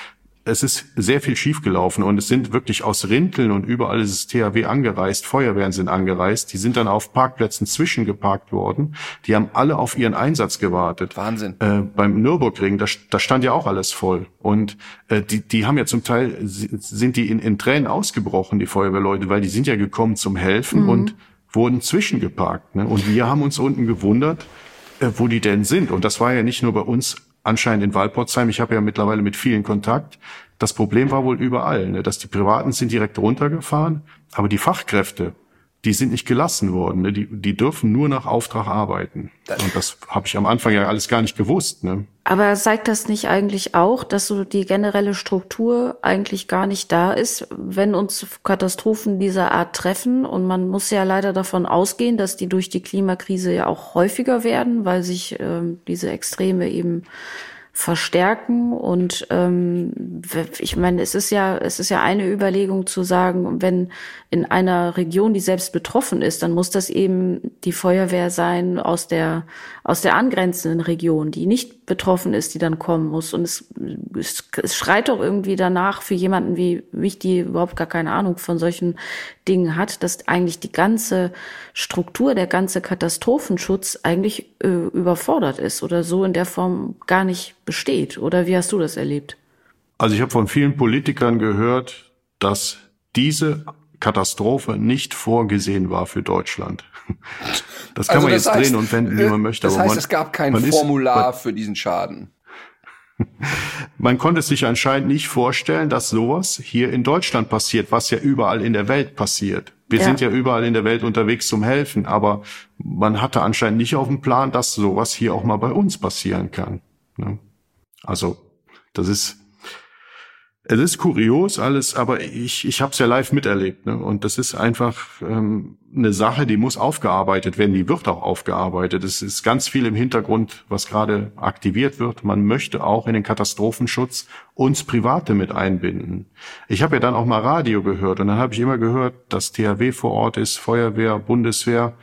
Speaker 4: es ist sehr viel schiefgelaufen und es sind wirklich aus Rinteln und überall ist es THW angereist, Feuerwehren sind angereist, die sind dann auf Parkplätzen zwischengeparkt worden, die haben alle auf ihren Einsatz gewartet.
Speaker 2: Wahnsinn.
Speaker 4: Äh, beim Nürburgring, da, da stand ja auch alles voll und äh, die, die haben ja zum Teil, sind die in, in Tränen ausgebrochen, die Feuerwehrleute, weil die sind ja gekommen zum Helfen mhm. und wurden zwischengeparkt. Ne? Und wir haben uns unten gewundert, äh, wo die denn sind. Und das war ja nicht nur bei uns anscheinend in Walpotsheim. Ich habe ja mittlerweile mit vielen Kontakt. Das Problem war wohl überall, ne, dass die Privaten sind direkt runtergefahren, aber die Fachkräfte, die sind nicht gelassen worden. Ne? Die, die dürfen nur nach Auftrag arbeiten. Und das habe ich am Anfang ja alles gar nicht gewusst. Ne?
Speaker 3: Aber zeigt das nicht eigentlich auch, dass so die generelle Struktur eigentlich gar nicht da ist, wenn uns Katastrophen dieser Art treffen? Und man muss ja leider davon ausgehen, dass die durch die Klimakrise ja auch häufiger werden, weil sich ähm, diese Extreme eben verstärken. Und ähm, ich meine, es ist ja, es ist ja eine Überlegung zu sagen, wenn in einer Region, die selbst betroffen ist, dann muss das eben die Feuerwehr sein aus der aus der angrenzenden Region, die nicht betroffen ist, die dann kommen muss. Und es, es, es schreit doch irgendwie danach für jemanden wie mich, die überhaupt gar keine Ahnung von solchen Dingen hat, dass eigentlich die ganze Struktur, der ganze Katastrophenschutz eigentlich äh, überfordert ist oder so in der Form gar nicht besteht. Oder wie hast du das erlebt?
Speaker 4: Also ich habe von vielen Politikern gehört, dass diese Katastrophe nicht vorgesehen war für Deutschland. Das kann also man das jetzt heißt, drehen und wenden, wie man möchte.
Speaker 2: Das heißt, man, es gab kein Formular ist, für diesen Schaden.
Speaker 4: Man konnte sich anscheinend nicht vorstellen, dass sowas hier in Deutschland passiert, was ja überall in der Welt passiert. Wir ja. sind ja überall in der Welt unterwegs zum Helfen, aber man hatte anscheinend nicht auf dem Plan, dass sowas hier auch mal bei uns passieren kann. Ne? Also, das ist es ist kurios alles, aber ich, ich habe es ja live miterlebt. Ne? Und das ist einfach ähm, eine Sache, die muss aufgearbeitet werden, die wird auch aufgearbeitet. Es ist ganz viel im Hintergrund, was gerade aktiviert wird. Man möchte auch in den Katastrophenschutz uns Private mit einbinden. Ich habe ja dann auch mal Radio gehört und dann habe ich immer gehört, dass THW vor Ort ist, Feuerwehr, Bundeswehr.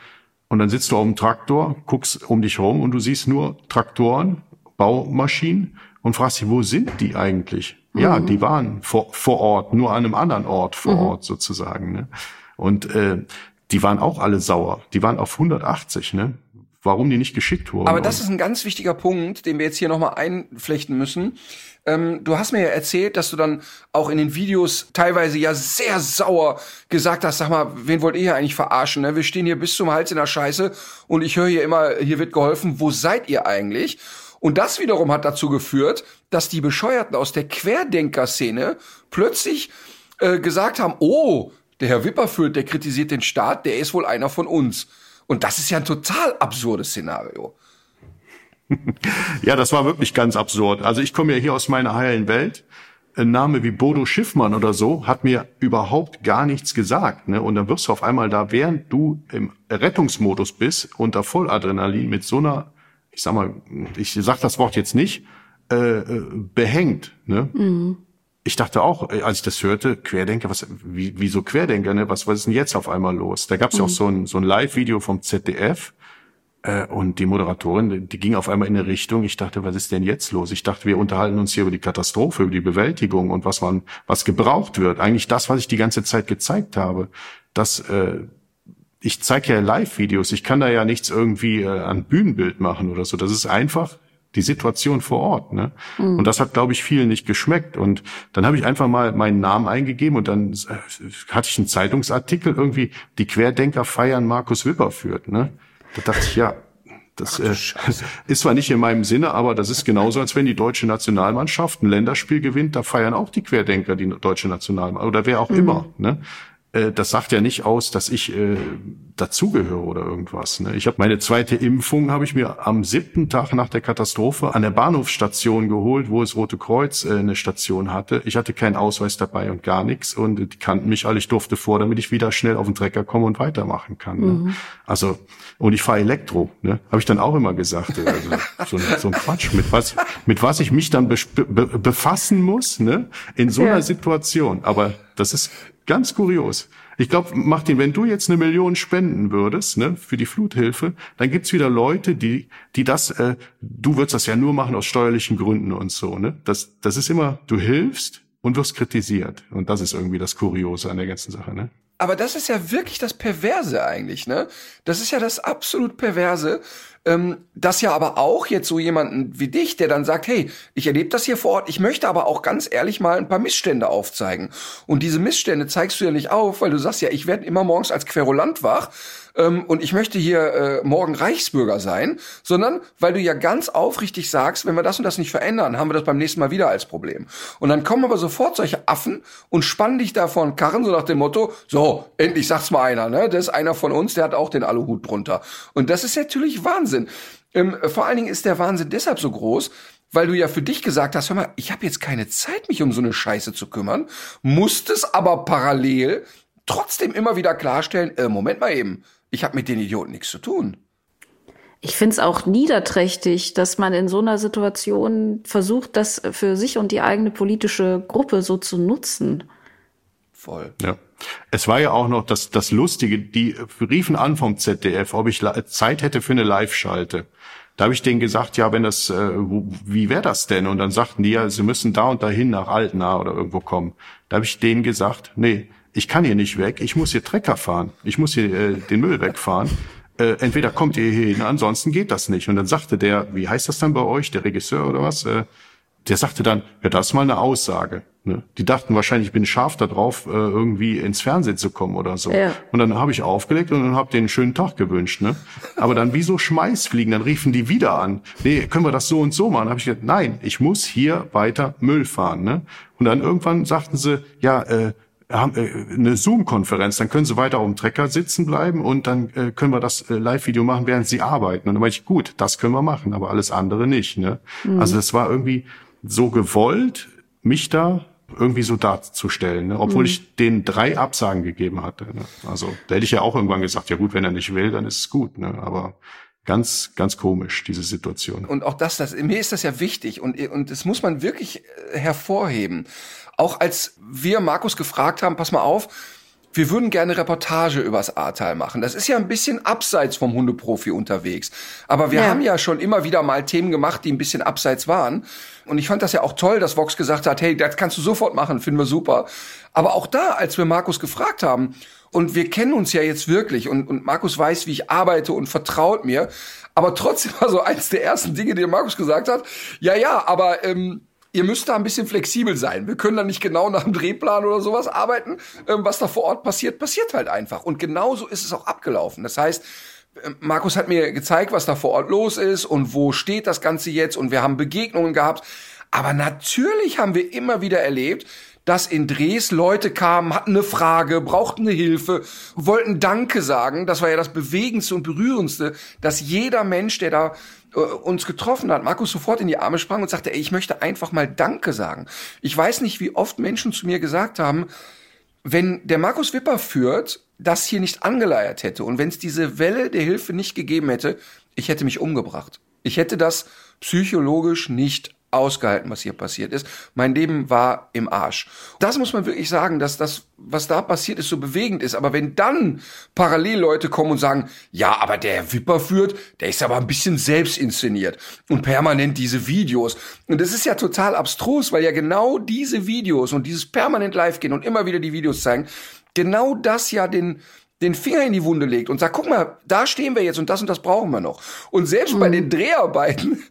Speaker 4: Und dann sitzt du auf dem Traktor, guckst um dich rum und du siehst nur Traktoren, Baumaschinen und fragst dich, wo sind die eigentlich? Ja, mhm. die waren vor, vor Ort, nur an einem anderen Ort vor mhm. Ort sozusagen. Ne? Und äh, die waren auch alle sauer. Die waren auf 180, ne? Warum die nicht geschickt wurden.
Speaker 2: Aber das ist ein ganz wichtiger Punkt, den wir jetzt hier nochmal einflechten müssen. Ähm, du hast mir ja erzählt, dass du dann auch in den Videos teilweise ja sehr sauer gesagt hast, sag mal, wen wollt ihr hier eigentlich verarschen? Ne? Wir stehen hier bis zum Hals in der Scheiße und ich höre hier immer, hier wird geholfen, wo seid ihr eigentlich? Und das wiederum hat dazu geführt, dass die Bescheuerten aus der Querdenker-Szene plötzlich äh, gesagt haben, oh, der Herr Wipperfürth, der kritisiert den Staat, der ist wohl einer von uns. Und das ist ja ein total absurdes Szenario.
Speaker 4: ja, das war wirklich ganz absurd. Also ich komme ja hier aus meiner heilen Welt. Ein Name wie Bodo Schiffmann oder so hat mir überhaupt gar nichts gesagt. Ne? Und dann wirst du auf einmal da, während du im Rettungsmodus bist, unter Volladrenalin mit so einer ich sag mal, ich sag das Wort jetzt nicht, äh, äh, behängt. Ne? Mhm. Ich dachte auch, äh, als ich das hörte, Querdenker, was, wie, wieso Querdenker, ne? Was, was ist denn jetzt auf einmal los? Da gab es ja auch mhm. so ein, so ein Live-Video vom ZDF, Äh, und die Moderatorin, die ging auf einmal in eine Richtung. Ich dachte, was ist denn jetzt los? Ich dachte, wir unterhalten uns hier über die Katastrophe, über die Bewältigung und was man, was gebraucht wird. Eigentlich das, was ich die ganze Zeit gezeigt habe. Das, äh, ich zeige ja Live-Videos. Ich kann da ja nichts irgendwie äh, an Bühnenbild machen oder so. Das ist einfach die Situation vor Ort. Ne? Mhm. Und das hat, glaube ich, vielen nicht geschmeckt. Und dann habe ich einfach mal meinen Namen eingegeben und dann äh, hatte ich einen Zeitungsartikel irgendwie, die Querdenker feiern Markus Wipper führt. Ne? Da dachte ich, ja, das äh, ist zwar nicht in meinem Sinne, aber das ist genauso, als wenn die deutsche Nationalmannschaft ein Länderspiel gewinnt, da feiern auch die Querdenker die deutsche Nationalmannschaft oder wer auch mhm. immer. Ne? Äh, das sagt ja nicht aus, dass ich äh, dazugehöre oder irgendwas. Ne? Ich habe meine zweite Impfung habe ich mir am siebten Tag nach der Katastrophe an der Bahnhofsstation geholt, wo es Rote Kreuz äh, eine Station hatte. Ich hatte keinen Ausweis dabei und gar nichts und die kannten mich alle. Ich durfte vor, damit ich wieder schnell auf den Trecker komme und weitermachen kann. Ne? Mhm. Also und ich fahre Elektro, ne? habe ich dann auch immer gesagt. Also, so, so ein Quatsch mit was mit was ich mich dann be be befassen muss, ne? In so einer ja. Situation. Aber das ist Ganz kurios. Ich glaube, Martin, wenn du jetzt eine Million spenden würdest ne, für die Fluthilfe, dann gibt's wieder Leute, die, die das, äh, du würdest das ja nur machen aus steuerlichen Gründen und so. Ne? Das, das ist immer, du hilfst und wirst kritisiert. Und das ist irgendwie das Kuriose an der ganzen Sache. Ne?
Speaker 2: Aber das ist ja wirklich das Perverse eigentlich, ne? Das ist ja das absolut Perverse, ähm, dass ja aber auch jetzt so jemanden wie dich, der dann sagt, hey, ich erlebe das hier vor Ort, ich möchte aber auch ganz ehrlich mal ein paar Missstände aufzeigen. Und diese Missstände zeigst du ja nicht auf, weil du sagst ja, ich werde immer morgens als Querulant wach ähm, und ich möchte hier äh, morgen Reichsbürger sein, sondern weil du ja ganz aufrichtig sagst, wenn wir das und das nicht verändern, haben wir das beim nächsten Mal wieder als Problem. Und dann kommen aber sofort solche Affen und spannen dich da vor Karren, so nach dem Motto, so, endlich sagt's mal einer, ne? Das ist einer von uns, der hat auch den Aluhut drunter. Und das ist natürlich Wahnsinn. Ähm, vor allen Dingen ist der Wahnsinn deshalb so groß, weil du ja für dich gesagt hast, hör mal, ich habe jetzt keine Zeit, mich um so eine Scheiße zu kümmern, musstest aber parallel trotzdem immer wieder klarstellen, äh, Moment mal eben, ich habe mit den Idioten nichts zu tun.
Speaker 3: Ich finde es auch niederträchtig, dass man in so einer Situation versucht, das für sich und die eigene politische Gruppe so zu nutzen.
Speaker 4: Voll. Ja. Es war ja auch noch das, das Lustige, die riefen an vom ZDF, ob ich Zeit hätte für eine Live-Schalte. Da habe ich denen gesagt, ja, wenn das, äh, wie wäre das denn? Und dann sagten die ja, sie müssen da und dahin nach Altena oder irgendwo kommen. Da habe ich denen gesagt, nee, ich kann hier nicht weg, ich muss hier Trecker fahren, ich muss hier äh, den Müll wegfahren. Äh, entweder kommt ihr hier hin, ansonsten geht das nicht. Und dann sagte der, wie heißt das dann bei euch, der Regisseur oder was? Äh, der sagte dann, ja, das ist mal eine Aussage. Ne? Die dachten wahrscheinlich, ich bin scharf darauf, äh, irgendwie ins Fernsehen zu kommen oder so. Ja. Und dann habe ich aufgelegt und dann habe denen einen schönen Tag gewünscht. Ne? Aber dann wie so Schmeißfliegen, dann riefen die wieder an. Nee, können wir das so und so machen? habe ich gesagt, nein, ich muss hier weiter Müll fahren. Ne? Und dann irgendwann sagten sie, ja, äh, haben, äh, eine Zoom-Konferenz, dann können Sie weiter auf dem Trecker sitzen bleiben und dann äh, können wir das äh, Live-Video machen, während Sie arbeiten. Und dann meinte ich, gut, das können wir machen, aber alles andere nicht. Ne? Mhm. Also das war irgendwie so gewollt, mich da irgendwie so darzustellen, ne? obwohl mhm. ich den drei Absagen gegeben hatte. Ne? Also da hätte ich ja auch irgendwann gesagt, ja gut, wenn er nicht will, dann ist es gut. Ne? Aber ganz, ganz komisch, diese Situation.
Speaker 2: Und auch das, das, mir ist das ja wichtig und, und das muss man wirklich äh, hervorheben. Auch als wir Markus gefragt haben, pass mal auf, wir würden gerne Reportage übers Ahrtal machen. Das ist ja ein bisschen abseits vom Hundeprofi unterwegs. Aber wir ja. haben ja schon immer wieder mal Themen gemacht, die ein bisschen abseits waren. Und ich fand das ja auch toll, dass Vox gesagt hat, hey, das kannst du sofort machen, finden wir super. Aber auch da, als wir Markus gefragt haben, und wir kennen uns ja jetzt wirklich, und, und Markus weiß, wie ich arbeite und vertraut mir, aber trotzdem war so eins der ersten Dinge, die Markus gesagt hat, ja, ja, aber ähm, ihr müsst da ein bisschen flexibel sein. Wir können da nicht genau nach dem Drehplan oder sowas arbeiten. Ähm, was da vor Ort passiert, passiert halt einfach. Und genauso ist es auch abgelaufen. Das heißt, ähm, Markus hat mir gezeigt, was da vor Ort los ist und wo steht das Ganze jetzt und wir haben Begegnungen gehabt. Aber natürlich haben wir immer wieder erlebt, dass in Drehs Leute kamen, hatten eine Frage, brauchten eine Hilfe, wollten Danke sagen. Das war ja das Bewegendste und Berührendste, dass jeder Mensch, der da äh, uns getroffen hat, Markus sofort in die Arme sprang und sagte, ey, ich möchte einfach mal Danke sagen. Ich weiß nicht, wie oft Menschen zu mir gesagt haben, wenn der Markus Wipper führt, das hier nicht angeleiert hätte und wenn es diese Welle der Hilfe nicht gegeben hätte, ich hätte mich umgebracht. Ich hätte das psychologisch nicht ausgehalten, was hier passiert ist. Mein Leben war im Arsch. Das muss man wirklich sagen, dass das, was da passiert ist, so bewegend ist. Aber wenn dann parallel Leute kommen und sagen, ja, aber der Wipper führt, der ist aber ein bisschen selbst inszeniert und permanent diese Videos. Und das ist ja total abstrus, weil ja genau diese Videos und dieses permanent live gehen und immer wieder die Videos zeigen, genau das ja den, den Finger in die Wunde legt und sagt, guck mal, da stehen wir jetzt und das und das brauchen wir noch. Und selbst mhm. bei den Dreharbeiten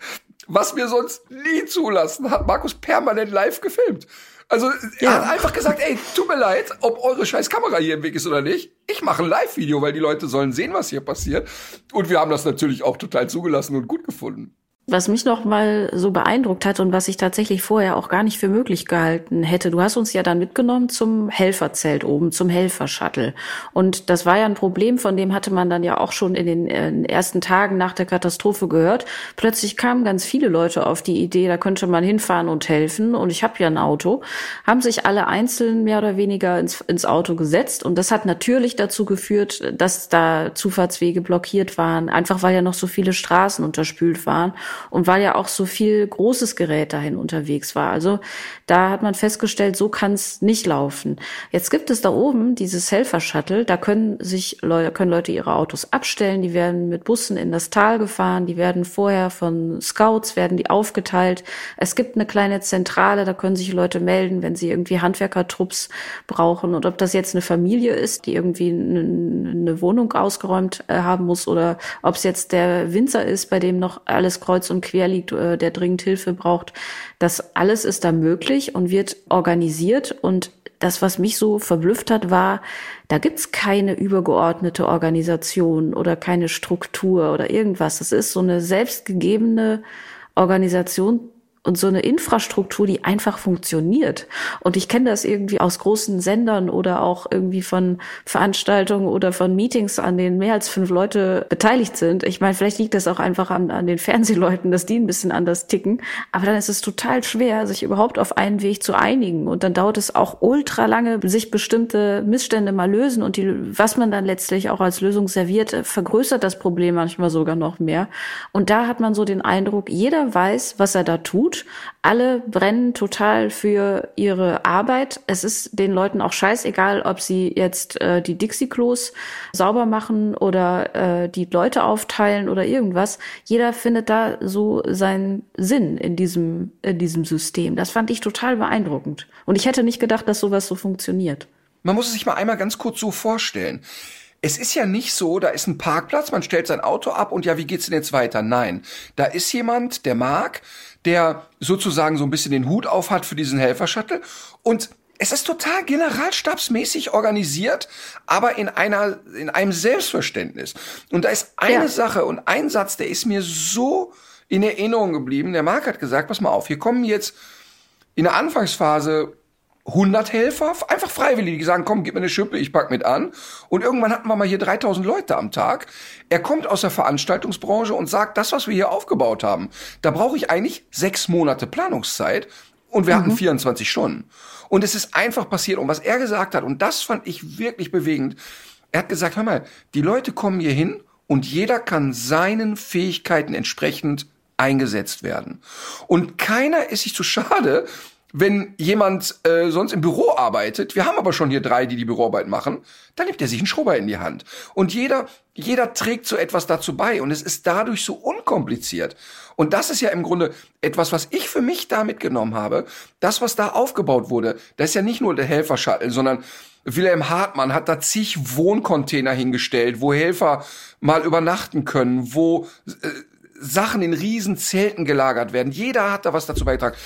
Speaker 2: was wir sonst nie zulassen, hat Markus permanent live gefilmt. Also er hat einfach gesagt, ey, tut mir leid, ob eure scheiß Kamera hier im Weg ist oder nicht. Ich mache ein Live-Video, weil die Leute sollen sehen, was hier passiert. Und wir haben das natürlich auch total zugelassen und gut gefunden
Speaker 3: was mich noch mal so beeindruckt hat und was ich tatsächlich vorher auch gar nicht für möglich gehalten hätte. Du hast uns ja dann mitgenommen zum Helferzelt oben, zum Helfershuttle. Und das war ja ein Problem, von dem hatte man dann ja auch schon in den, äh, in den ersten Tagen nach der Katastrophe gehört. Plötzlich kamen ganz viele Leute auf die Idee, da könnte man hinfahren und helfen. Und ich habe ja ein Auto, haben sich alle einzeln mehr oder weniger ins, ins Auto gesetzt. Und das hat natürlich dazu geführt, dass da Zufahrtswege blockiert waren, einfach weil ja noch so viele Straßen unterspült waren und weil ja auch so viel großes Gerät dahin unterwegs war. Also da hat man festgestellt, so kann es nicht laufen. Jetzt gibt es da oben dieses Helfer-Shuttle, da können sich Leute, können Leute ihre Autos abstellen, die werden mit Bussen in das Tal gefahren, die werden vorher von Scouts, werden die aufgeteilt. Es gibt eine kleine Zentrale, da können sich Leute melden, wenn sie irgendwie Handwerkertrupps brauchen und ob das jetzt eine Familie ist, die irgendwie eine Wohnung ausgeräumt äh, haben muss oder ob es jetzt der Winzer ist, bei dem noch alles kreuz und quer liegt, äh, der dringend Hilfe braucht. Das alles ist da möglich und wird organisiert. Und das, was mich so verblüfft hat, war, da gibt's keine übergeordnete Organisation oder keine Struktur oder irgendwas. Das ist so eine selbstgegebene Organisation, und so eine Infrastruktur, die einfach funktioniert. Und ich kenne das irgendwie aus großen Sendern oder auch irgendwie von Veranstaltungen oder von Meetings, an denen mehr als fünf Leute beteiligt sind. Ich meine, vielleicht liegt das auch einfach an, an den Fernsehleuten, dass die ein bisschen anders ticken. Aber dann ist es total schwer, sich überhaupt auf einen Weg zu einigen. Und dann dauert es auch ultra lange, sich bestimmte Missstände mal lösen. Und die, was man dann letztlich auch als Lösung serviert, vergrößert das Problem manchmal sogar noch mehr. Und da hat man so den Eindruck, jeder weiß, was er da tut alle brennen total für ihre Arbeit. Es ist den Leuten auch scheißegal, ob sie jetzt äh, die Dixie-Klos sauber machen oder äh, die Leute aufteilen oder irgendwas. Jeder findet da so seinen Sinn in diesem, in diesem System. Das fand ich total beeindruckend. Und ich hätte nicht gedacht, dass sowas so funktioniert.
Speaker 2: Man muss es sich mal einmal ganz kurz so vorstellen. Es ist ja nicht so, da ist ein Parkplatz, man stellt sein Auto ab und ja, wie geht's denn jetzt weiter? Nein, da ist jemand, der mag, der sozusagen so ein bisschen den Hut auf hat für diesen Helfershuttle und es ist total generalstabsmäßig organisiert, aber in einer, in einem Selbstverständnis. Und da ist eine ja. Sache und ein Satz, der ist mir so in Erinnerung geblieben. Der Marc hat gesagt, pass mal auf, hier kommen jetzt in der Anfangsphase 100 Helfer, einfach freiwillig, die sagen, komm, gib mir eine Schippe, ich pack mit an. Und irgendwann hatten wir mal hier 3000 Leute am Tag. Er kommt aus der Veranstaltungsbranche und sagt, das, was wir hier aufgebaut haben, da brauche ich eigentlich sechs Monate Planungszeit und wir mhm. hatten 24 Stunden. Und es ist einfach passiert. Und was er gesagt hat, und das fand ich wirklich bewegend, er hat gesagt, hör mal, die Leute kommen hier hin und jeder kann seinen Fähigkeiten entsprechend eingesetzt werden. Und keiner ist sich zu schade, wenn jemand äh, sonst im Büro arbeitet, wir haben aber schon hier drei, die die Büroarbeit machen, dann nimmt er sich einen Schrubber in die Hand. Und jeder, jeder trägt so etwas dazu bei und es ist dadurch so unkompliziert. Und das ist ja im Grunde etwas, was ich für mich da mitgenommen habe. Das, was da aufgebaut wurde, das ist ja nicht nur der Helfershuttle, sondern Wilhelm Hartmann hat da zig Wohncontainer hingestellt, wo Helfer mal übernachten können, wo äh, Sachen in riesen Zelten gelagert werden. Jeder hat da was dazu beigetragen.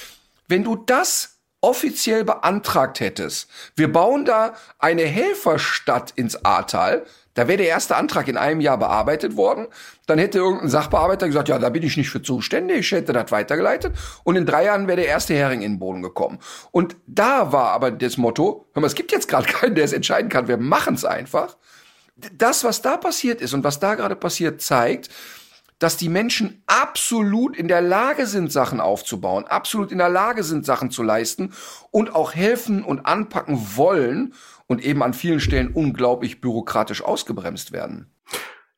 Speaker 2: Wenn du das offiziell beantragt hättest, wir bauen da eine Helferstadt ins Ahrtal, da wäre der erste Antrag in einem Jahr bearbeitet worden. Dann hätte irgendein Sachbearbeiter gesagt, ja, da bin ich nicht für zuständig, ich hätte das weitergeleitet. Und in drei Jahren wäre der erste Hering in den Boden gekommen. Und da war aber das Motto, hör mal, es gibt jetzt gerade keinen, der es entscheiden kann, wir machen es einfach. Das, was da passiert ist und was da gerade passiert, zeigt, dass die Menschen absolut in der Lage sind, Sachen aufzubauen, absolut in der Lage sind, Sachen zu leisten und auch helfen und anpacken wollen und eben an vielen Stellen unglaublich bürokratisch ausgebremst werden.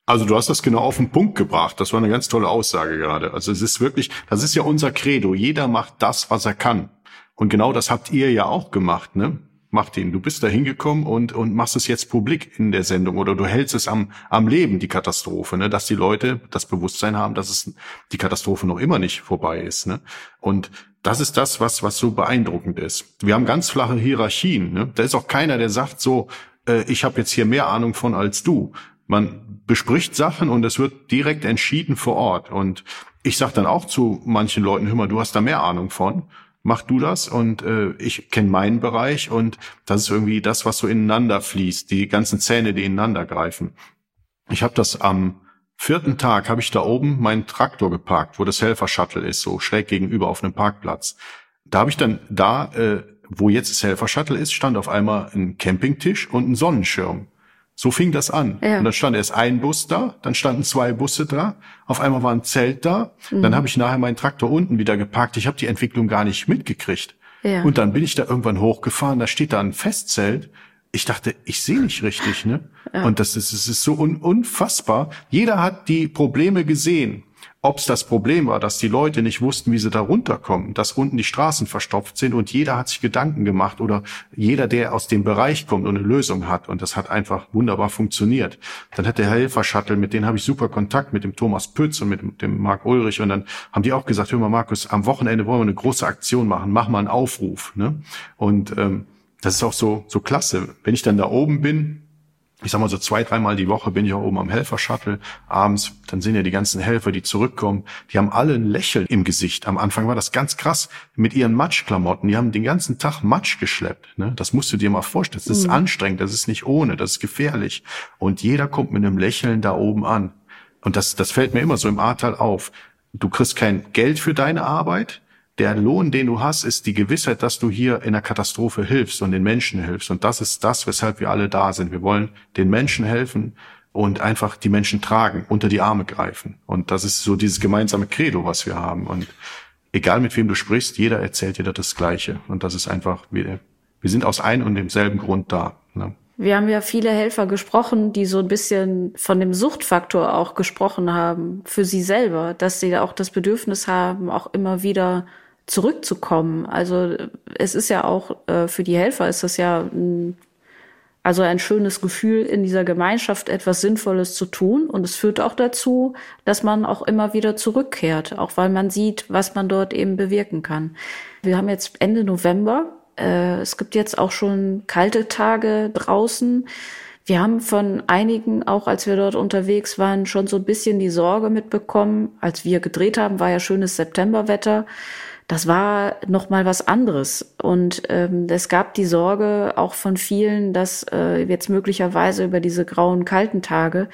Speaker 4: Also du hast das genau auf den Punkt gebracht. Das war eine ganz tolle Aussage gerade. Also es ist wirklich, das ist ja unser Credo. Jeder macht das, was er kann. Und genau das habt ihr ja auch gemacht, ne? Martin, du bist da hingekommen und, und machst es jetzt publik in der Sendung oder du hältst es am, am Leben, die Katastrophe, ne? dass die Leute das Bewusstsein haben, dass es die Katastrophe noch immer nicht vorbei ist. Ne? Und das ist das, was, was so beeindruckend ist. Wir haben ganz flache Hierarchien. Ne? Da ist auch keiner, der sagt so, äh, ich habe jetzt hier mehr Ahnung von als du. Man bespricht Sachen und es wird direkt entschieden vor Ort. Und ich sage dann auch zu manchen Leuten, hör mal, du hast da mehr Ahnung von mach du das und äh, ich kenne meinen Bereich und das ist irgendwie das, was so ineinander fließt, die ganzen Zähne, die ineinander greifen. Ich habe das am vierten Tag, habe ich da oben meinen Traktor geparkt, wo das Helfer-Shuttle ist, so schräg gegenüber auf einem Parkplatz. Da habe ich dann da, äh, wo jetzt das Helfer-Shuttle ist, stand auf einmal ein Campingtisch und ein Sonnenschirm. So fing das an. Ja. Und dann stand erst ein Bus da, dann standen zwei Busse da, auf einmal war ein Zelt da, mhm. dann habe ich nachher meinen Traktor unten wieder geparkt. Ich habe die Entwicklung gar nicht mitgekriegt. Ja. Und dann bin ich da irgendwann hochgefahren, da steht da ein Festzelt. Ich dachte, ich sehe nicht richtig, ne? Ja. Und das ist, es ist so un unfassbar. Jeder hat die Probleme gesehen ob es das Problem war, dass die Leute nicht wussten, wie sie da runterkommen, dass unten die Straßen verstopft sind und jeder hat sich Gedanken gemacht oder jeder, der aus dem Bereich kommt und eine Lösung hat und das hat einfach wunderbar funktioniert. Dann hat der Helfer-Shuttle, mit denen habe ich super Kontakt, mit dem Thomas Pütz und mit dem Marc Ulrich und dann haben die auch gesagt, hör mal Markus, am Wochenende wollen wir eine große Aktion machen, mach mal einen Aufruf. Ne? Und ähm, das ist auch so, so klasse. Wenn ich dann da oben bin, ich sag mal so zwei, dreimal die Woche bin ich auch oben am Helfer-Shuttle abends, dann sind ja die ganzen Helfer, die zurückkommen, die haben alle ein Lächeln im Gesicht. Am Anfang war das ganz krass mit ihren Matschklamotten, die haben den ganzen Tag Matsch geschleppt. Ne? Das musst du dir mal vorstellen. Das ist mhm. anstrengend, das ist nicht ohne, das ist gefährlich. Und jeder kommt mit einem Lächeln da oben an. Und das, das fällt mir immer so im Ahrtal auf. Du kriegst kein Geld für deine Arbeit, der Lohn, den du hast, ist die Gewissheit, dass du hier in der Katastrophe hilfst und den Menschen hilfst. Und das ist das, weshalb wir alle da sind. Wir wollen den Menschen helfen und einfach die Menschen tragen, unter die Arme greifen. Und das ist so dieses gemeinsame Credo, was wir haben. Und egal mit wem du sprichst, jeder erzählt dir das Gleiche. Und das ist einfach, wir, wir sind aus einem und demselben Grund da. Ne?
Speaker 3: Wir haben ja viele Helfer gesprochen, die so ein bisschen von dem Suchtfaktor auch gesprochen haben für sie selber, dass sie auch das Bedürfnis haben, auch immer wieder zurückzukommen. Also es ist ja auch äh, für die Helfer ist das ja ein, also ein schönes Gefühl, in dieser Gemeinschaft etwas Sinnvolles zu tun. Und es führt auch dazu, dass man auch immer wieder zurückkehrt, auch weil man sieht, was man dort eben bewirken kann. Wir haben jetzt Ende November. Äh, es gibt jetzt auch schon kalte Tage draußen. Wir haben von einigen, auch als wir dort unterwegs waren, schon so ein bisschen die Sorge mitbekommen. Als wir gedreht haben, war ja schönes Septemberwetter das war noch mal was anderes. Und ähm, es gab die Sorge auch von vielen, dass äh, jetzt möglicherweise über diese grauen, kalten Tage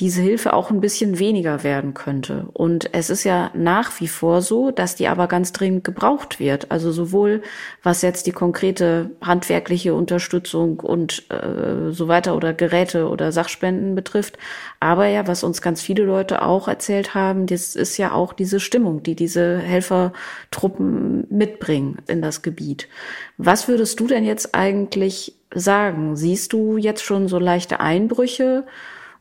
Speaker 3: diese Hilfe auch ein bisschen weniger werden könnte. Und es ist ja nach wie vor so, dass die aber ganz dringend gebraucht wird. Also sowohl was jetzt die konkrete handwerkliche Unterstützung und äh, so weiter oder Geräte oder Sachspenden betrifft, aber ja, was uns ganz viele Leute auch erzählt haben, das ist ja auch diese Stimmung, die diese Helfertruppen mitbringen in das Gebiet. Was würdest du denn jetzt eigentlich sagen? Siehst du jetzt schon so leichte Einbrüche?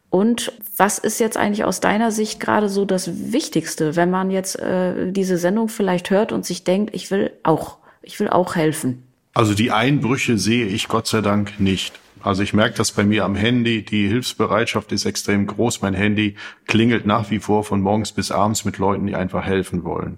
Speaker 3: Und was ist jetzt eigentlich aus deiner Sicht gerade so das Wichtigste, wenn man jetzt äh, diese Sendung vielleicht hört und sich denkt, ich will auch, ich will auch helfen?
Speaker 4: Also die Einbrüche sehe ich Gott sei Dank nicht. Also ich merke das bei mir am Handy. Die Hilfsbereitschaft ist extrem groß. Mein Handy klingelt nach wie vor von morgens bis abends mit Leuten, die einfach helfen wollen.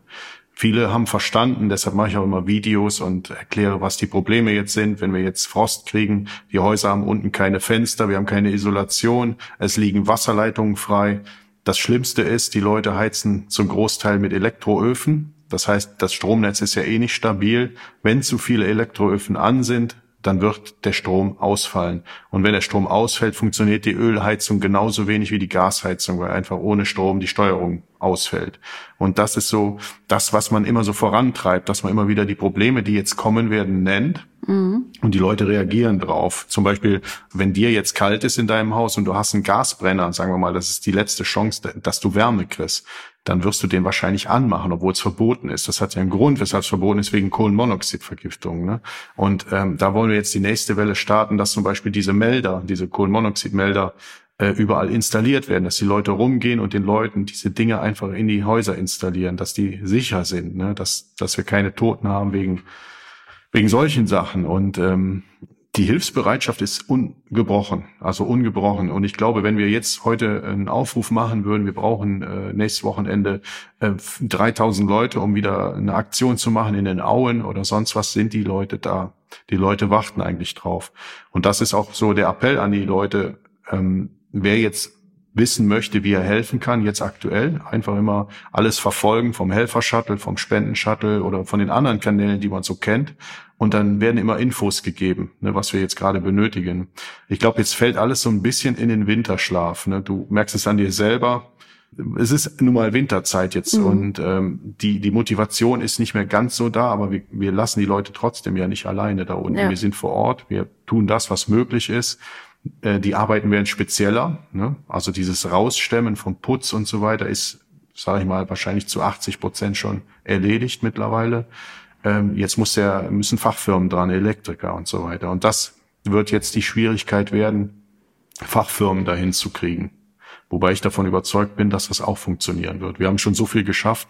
Speaker 4: Viele haben verstanden, deshalb mache ich auch immer Videos und erkläre, was die Probleme jetzt sind, wenn wir jetzt Frost kriegen. Die Häuser haben unten keine Fenster, wir haben keine Isolation, es liegen Wasserleitungen frei. Das Schlimmste ist, die Leute heizen zum Großteil mit Elektroöfen. Das heißt, das Stromnetz ist ja eh nicht stabil. Wenn zu viele Elektroöfen an sind, dann wird der Strom ausfallen. Und wenn der Strom ausfällt, funktioniert die Ölheizung genauso wenig wie die Gasheizung, weil einfach ohne Strom die Steuerung ausfällt. Und das ist so das, was man immer so vorantreibt, dass man immer wieder die Probleme, die jetzt kommen werden, nennt. Mhm. Und die Leute reagieren drauf. Zum Beispiel, wenn dir jetzt kalt ist in deinem Haus und du hast einen Gasbrenner, sagen wir mal, das ist die letzte Chance, dass du Wärme kriegst dann wirst du den wahrscheinlich anmachen, obwohl es verboten ist. Das hat ja einen Grund, weshalb es verboten ist, wegen Kohlenmonoxidvergiftung. Ne? Und ähm, da wollen wir jetzt die nächste Welle starten, dass zum Beispiel diese Melder, diese Kohlenmonoxidmelder, äh, überall installiert werden, dass die Leute rumgehen und den Leuten diese Dinge einfach in die Häuser installieren, dass die sicher sind, ne? dass, dass wir keine Toten haben wegen, wegen solchen Sachen. Und ähm, die Hilfsbereitschaft ist ungebrochen, also ungebrochen. Und ich glaube, wenn wir jetzt heute einen Aufruf machen würden, wir brauchen äh, nächstes Wochenende äh, 3000 Leute, um wieder eine Aktion zu machen in den Auen oder sonst was, sind die Leute da. Die Leute warten eigentlich drauf. Und das ist auch so der Appell an die Leute, ähm, wer jetzt wissen möchte, wie er helfen kann, jetzt aktuell, einfach immer alles verfolgen vom Helfer-Shuttle, vom Spenden-Shuttle oder von den anderen Kanälen, die man so kennt. Und dann werden immer Infos gegeben, ne, was wir jetzt gerade benötigen. Ich glaube, jetzt fällt alles so ein bisschen in den Winterschlaf. Ne? Du merkst es an dir selber. Es ist nun mal Winterzeit jetzt mhm. und ähm, die, die Motivation ist nicht mehr ganz so da, aber wir, wir lassen die Leute trotzdem ja nicht alleine da unten. Ja. Wir sind vor Ort, wir tun das, was möglich ist. Äh, die Arbeiten werden spezieller. Ne? Also dieses Rausstemmen vom Putz und so weiter ist, sage ich mal, wahrscheinlich zu 80 Prozent schon erledigt mittlerweile. Ähm, jetzt muss der, müssen Fachfirmen dran, Elektriker und so weiter. Und das wird jetzt die Schwierigkeit werden, Fachfirmen dahin zu kriegen. Wobei ich davon überzeugt bin, dass das auch funktionieren wird. Wir haben schon so viel geschafft,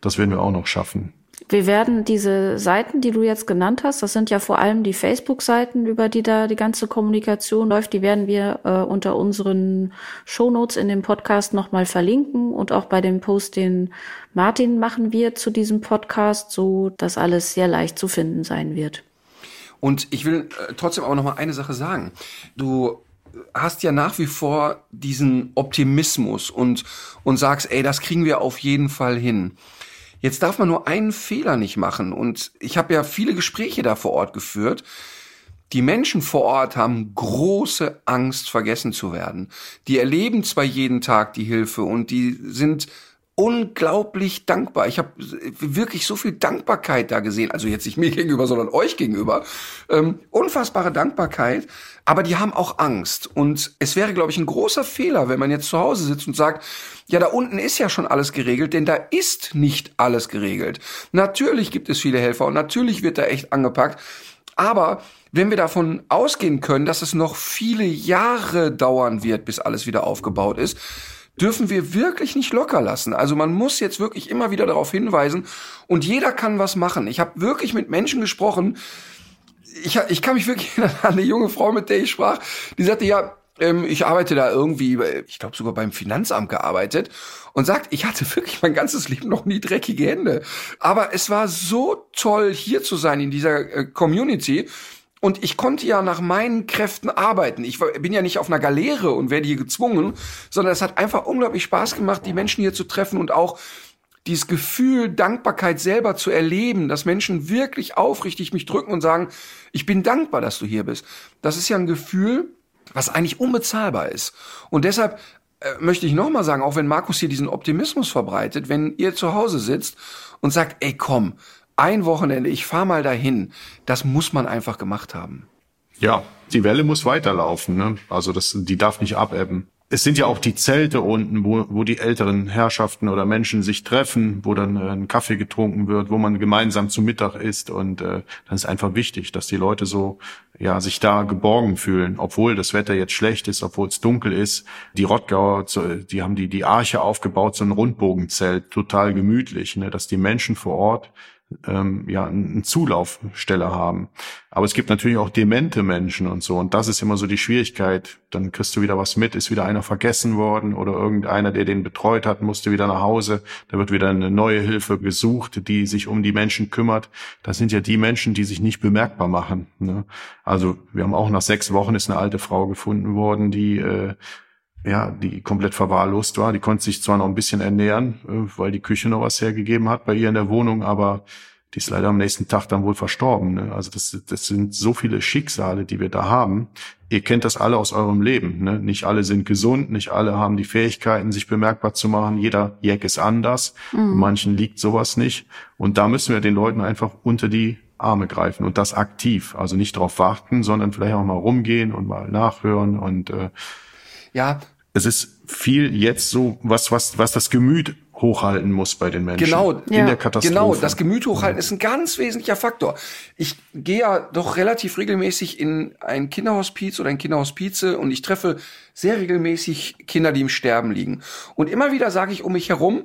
Speaker 4: das werden wir auch noch schaffen.
Speaker 3: Wir werden diese Seiten, die du jetzt genannt hast, das sind ja vor allem die Facebook-Seiten, über die da die ganze Kommunikation läuft, die werden wir äh, unter unseren Shownotes in dem Podcast nochmal verlinken und auch bei dem Post, den Martin machen wird zu diesem Podcast, so dass alles sehr leicht zu finden sein wird.
Speaker 2: Und ich will äh, trotzdem auch noch mal eine Sache sagen. Du hast ja nach wie vor diesen Optimismus und, und sagst, ey, das kriegen wir auf jeden Fall hin. Jetzt darf man nur einen Fehler nicht machen. Und ich habe ja viele Gespräche da vor Ort geführt. Die Menschen vor Ort haben große Angst, vergessen zu werden. Die erleben zwar jeden Tag die Hilfe und die sind unglaublich dankbar. Ich habe wirklich so viel Dankbarkeit da gesehen. Also jetzt nicht mir gegenüber, sondern euch gegenüber. Ähm, unfassbare Dankbarkeit. Aber die haben auch Angst. Und es wäre, glaube ich, ein großer Fehler, wenn man jetzt zu Hause sitzt und sagt, ja, da unten ist ja schon alles geregelt, denn da ist nicht alles geregelt. Natürlich gibt es viele Helfer und natürlich wird da echt angepackt. Aber wenn wir davon ausgehen können, dass es noch viele Jahre dauern wird, bis alles wieder aufgebaut ist, dürfen wir wirklich nicht locker lassen. Also man muss jetzt wirklich immer wieder darauf hinweisen und jeder kann was machen. Ich habe wirklich mit Menschen gesprochen. Ich, ich kann mich wirklich an eine junge Frau, mit der ich sprach, die sagte, ja, ähm, ich arbeite da irgendwie, ich glaube sogar beim Finanzamt gearbeitet und sagt, ich hatte wirklich mein ganzes Leben noch nie dreckige Hände. Aber es war so toll, hier zu sein in dieser äh, Community. Und ich konnte ja nach meinen Kräften arbeiten. Ich bin ja nicht auf einer Galeere und werde hier gezwungen, sondern es hat einfach unglaublich Spaß gemacht, die Menschen hier zu treffen und auch dieses Gefühl, Dankbarkeit selber zu erleben, dass Menschen wirklich aufrichtig mich drücken und sagen, ich bin dankbar, dass du hier bist. Das ist ja ein Gefühl, was eigentlich unbezahlbar ist. Und deshalb äh, möchte ich nochmal sagen, auch wenn Markus hier diesen Optimismus verbreitet, wenn ihr zu Hause sitzt und sagt, ey komm, ein Wochenende, ich fahr mal dahin, das muss man einfach gemacht haben.
Speaker 4: Ja, die Welle muss weiterlaufen, ne? Also das, die darf nicht abebben es sind ja auch die Zelte unten, wo, wo die älteren Herrschaften oder Menschen sich treffen, wo dann äh, ein Kaffee getrunken wird, wo man gemeinsam zu Mittag isst und äh, dann ist einfach wichtig, dass die Leute so ja sich da geborgen fühlen, obwohl das Wetter jetzt schlecht ist, obwohl es dunkel ist. Die Rottgauer, die haben die die Arche aufgebaut, so ein Rundbogenzelt, total gemütlich, ne, dass die Menschen vor Ort ähm, ja eine Zulaufstelle haben. Aber es gibt natürlich auch demente Menschen und so. Und das ist immer so die Schwierigkeit. Dann kriegst du wieder was mit, ist wieder einer vergessen worden oder irgendeiner, der den betreut hat, musste wieder nach Hause. Da wird wieder eine neue Hilfe gesucht, die sich um die Menschen kümmert. Das sind ja die Menschen, die sich nicht bemerkbar machen. Ne? Also wir haben auch nach sechs Wochen ist eine alte Frau gefunden worden, die äh, ja, die komplett verwahrlost war. Die konnte sich zwar noch ein bisschen ernähren, äh, weil die Küche noch was hergegeben hat bei ihr in der Wohnung, aber die ist leider am nächsten Tag dann wohl verstorben. Ne? Also das, das sind so viele Schicksale, die wir da haben. Ihr kennt das alle aus eurem Leben. Ne? Nicht alle sind gesund, nicht alle haben die Fähigkeiten, sich bemerkbar zu machen. Jeder Jack ist anders. Mhm. Manchen liegt sowas nicht. Und da müssen wir den Leuten einfach unter die Arme greifen und das aktiv. Also nicht darauf warten, sondern vielleicht auch mal rumgehen und mal nachhören und äh,
Speaker 2: ja.
Speaker 4: Es ist viel jetzt so, was, was, was das Gemüt hochhalten muss bei den Menschen.
Speaker 2: Genau,
Speaker 4: in
Speaker 2: ja.
Speaker 4: der Katastrophe.
Speaker 2: Genau, das Gemüt hochhalten ist ein ganz wesentlicher Faktor. Ich gehe ja doch relativ regelmäßig in ein Kinderhospiz oder ein Kinderhospize und ich treffe sehr regelmäßig Kinder, die im Sterben liegen. Und immer wieder sage ich um mich herum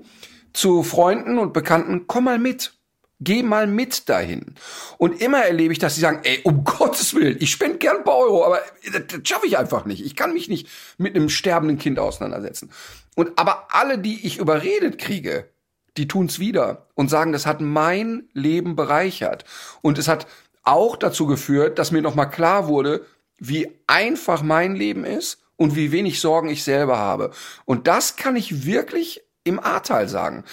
Speaker 2: zu Freunden und Bekannten, komm mal mit. Geh mal mit dahin. Und immer erlebe ich, dass sie sagen, ey, um Gottes Willen, ich spende gern ein paar Euro, aber das, das schaffe ich einfach nicht. Ich kann mich nicht mit einem sterbenden Kind auseinandersetzen. Und aber alle, die ich überredet kriege, die tun's wieder und sagen, das hat mein Leben bereichert. Und es hat auch dazu geführt, dass mir nochmal klar wurde, wie einfach mein Leben ist und wie wenig Sorgen ich selber habe. Und das kann ich wirklich im Ahrtal sagen.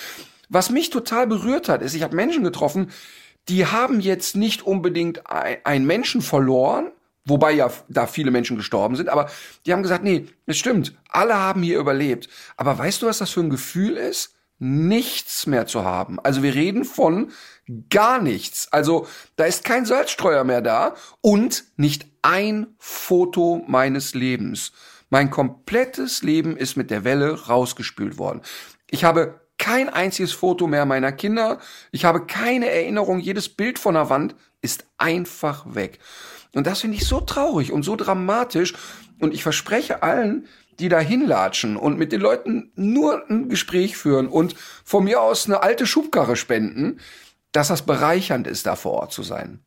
Speaker 2: Was mich total berührt hat, ist, ich habe Menschen getroffen, die haben jetzt nicht unbedingt einen Menschen verloren, wobei ja da viele Menschen gestorben sind, aber die haben gesagt, nee, es stimmt, alle haben hier überlebt. Aber weißt du, was das für ein Gefühl ist? Nichts mehr zu haben. Also wir reden von gar nichts. Also da ist kein Salzstreuer mehr da und nicht ein Foto meines Lebens. Mein komplettes Leben ist mit der Welle rausgespült worden. Ich habe kein einziges Foto mehr meiner Kinder. Ich habe keine Erinnerung. Jedes Bild von der Wand ist einfach weg. Und das finde ich so traurig und so dramatisch. Und ich verspreche allen, die da hinlatschen und mit den Leuten nur ein Gespräch führen und von mir aus eine alte Schubkarre spenden, dass das bereichernd ist, da vor Ort zu sein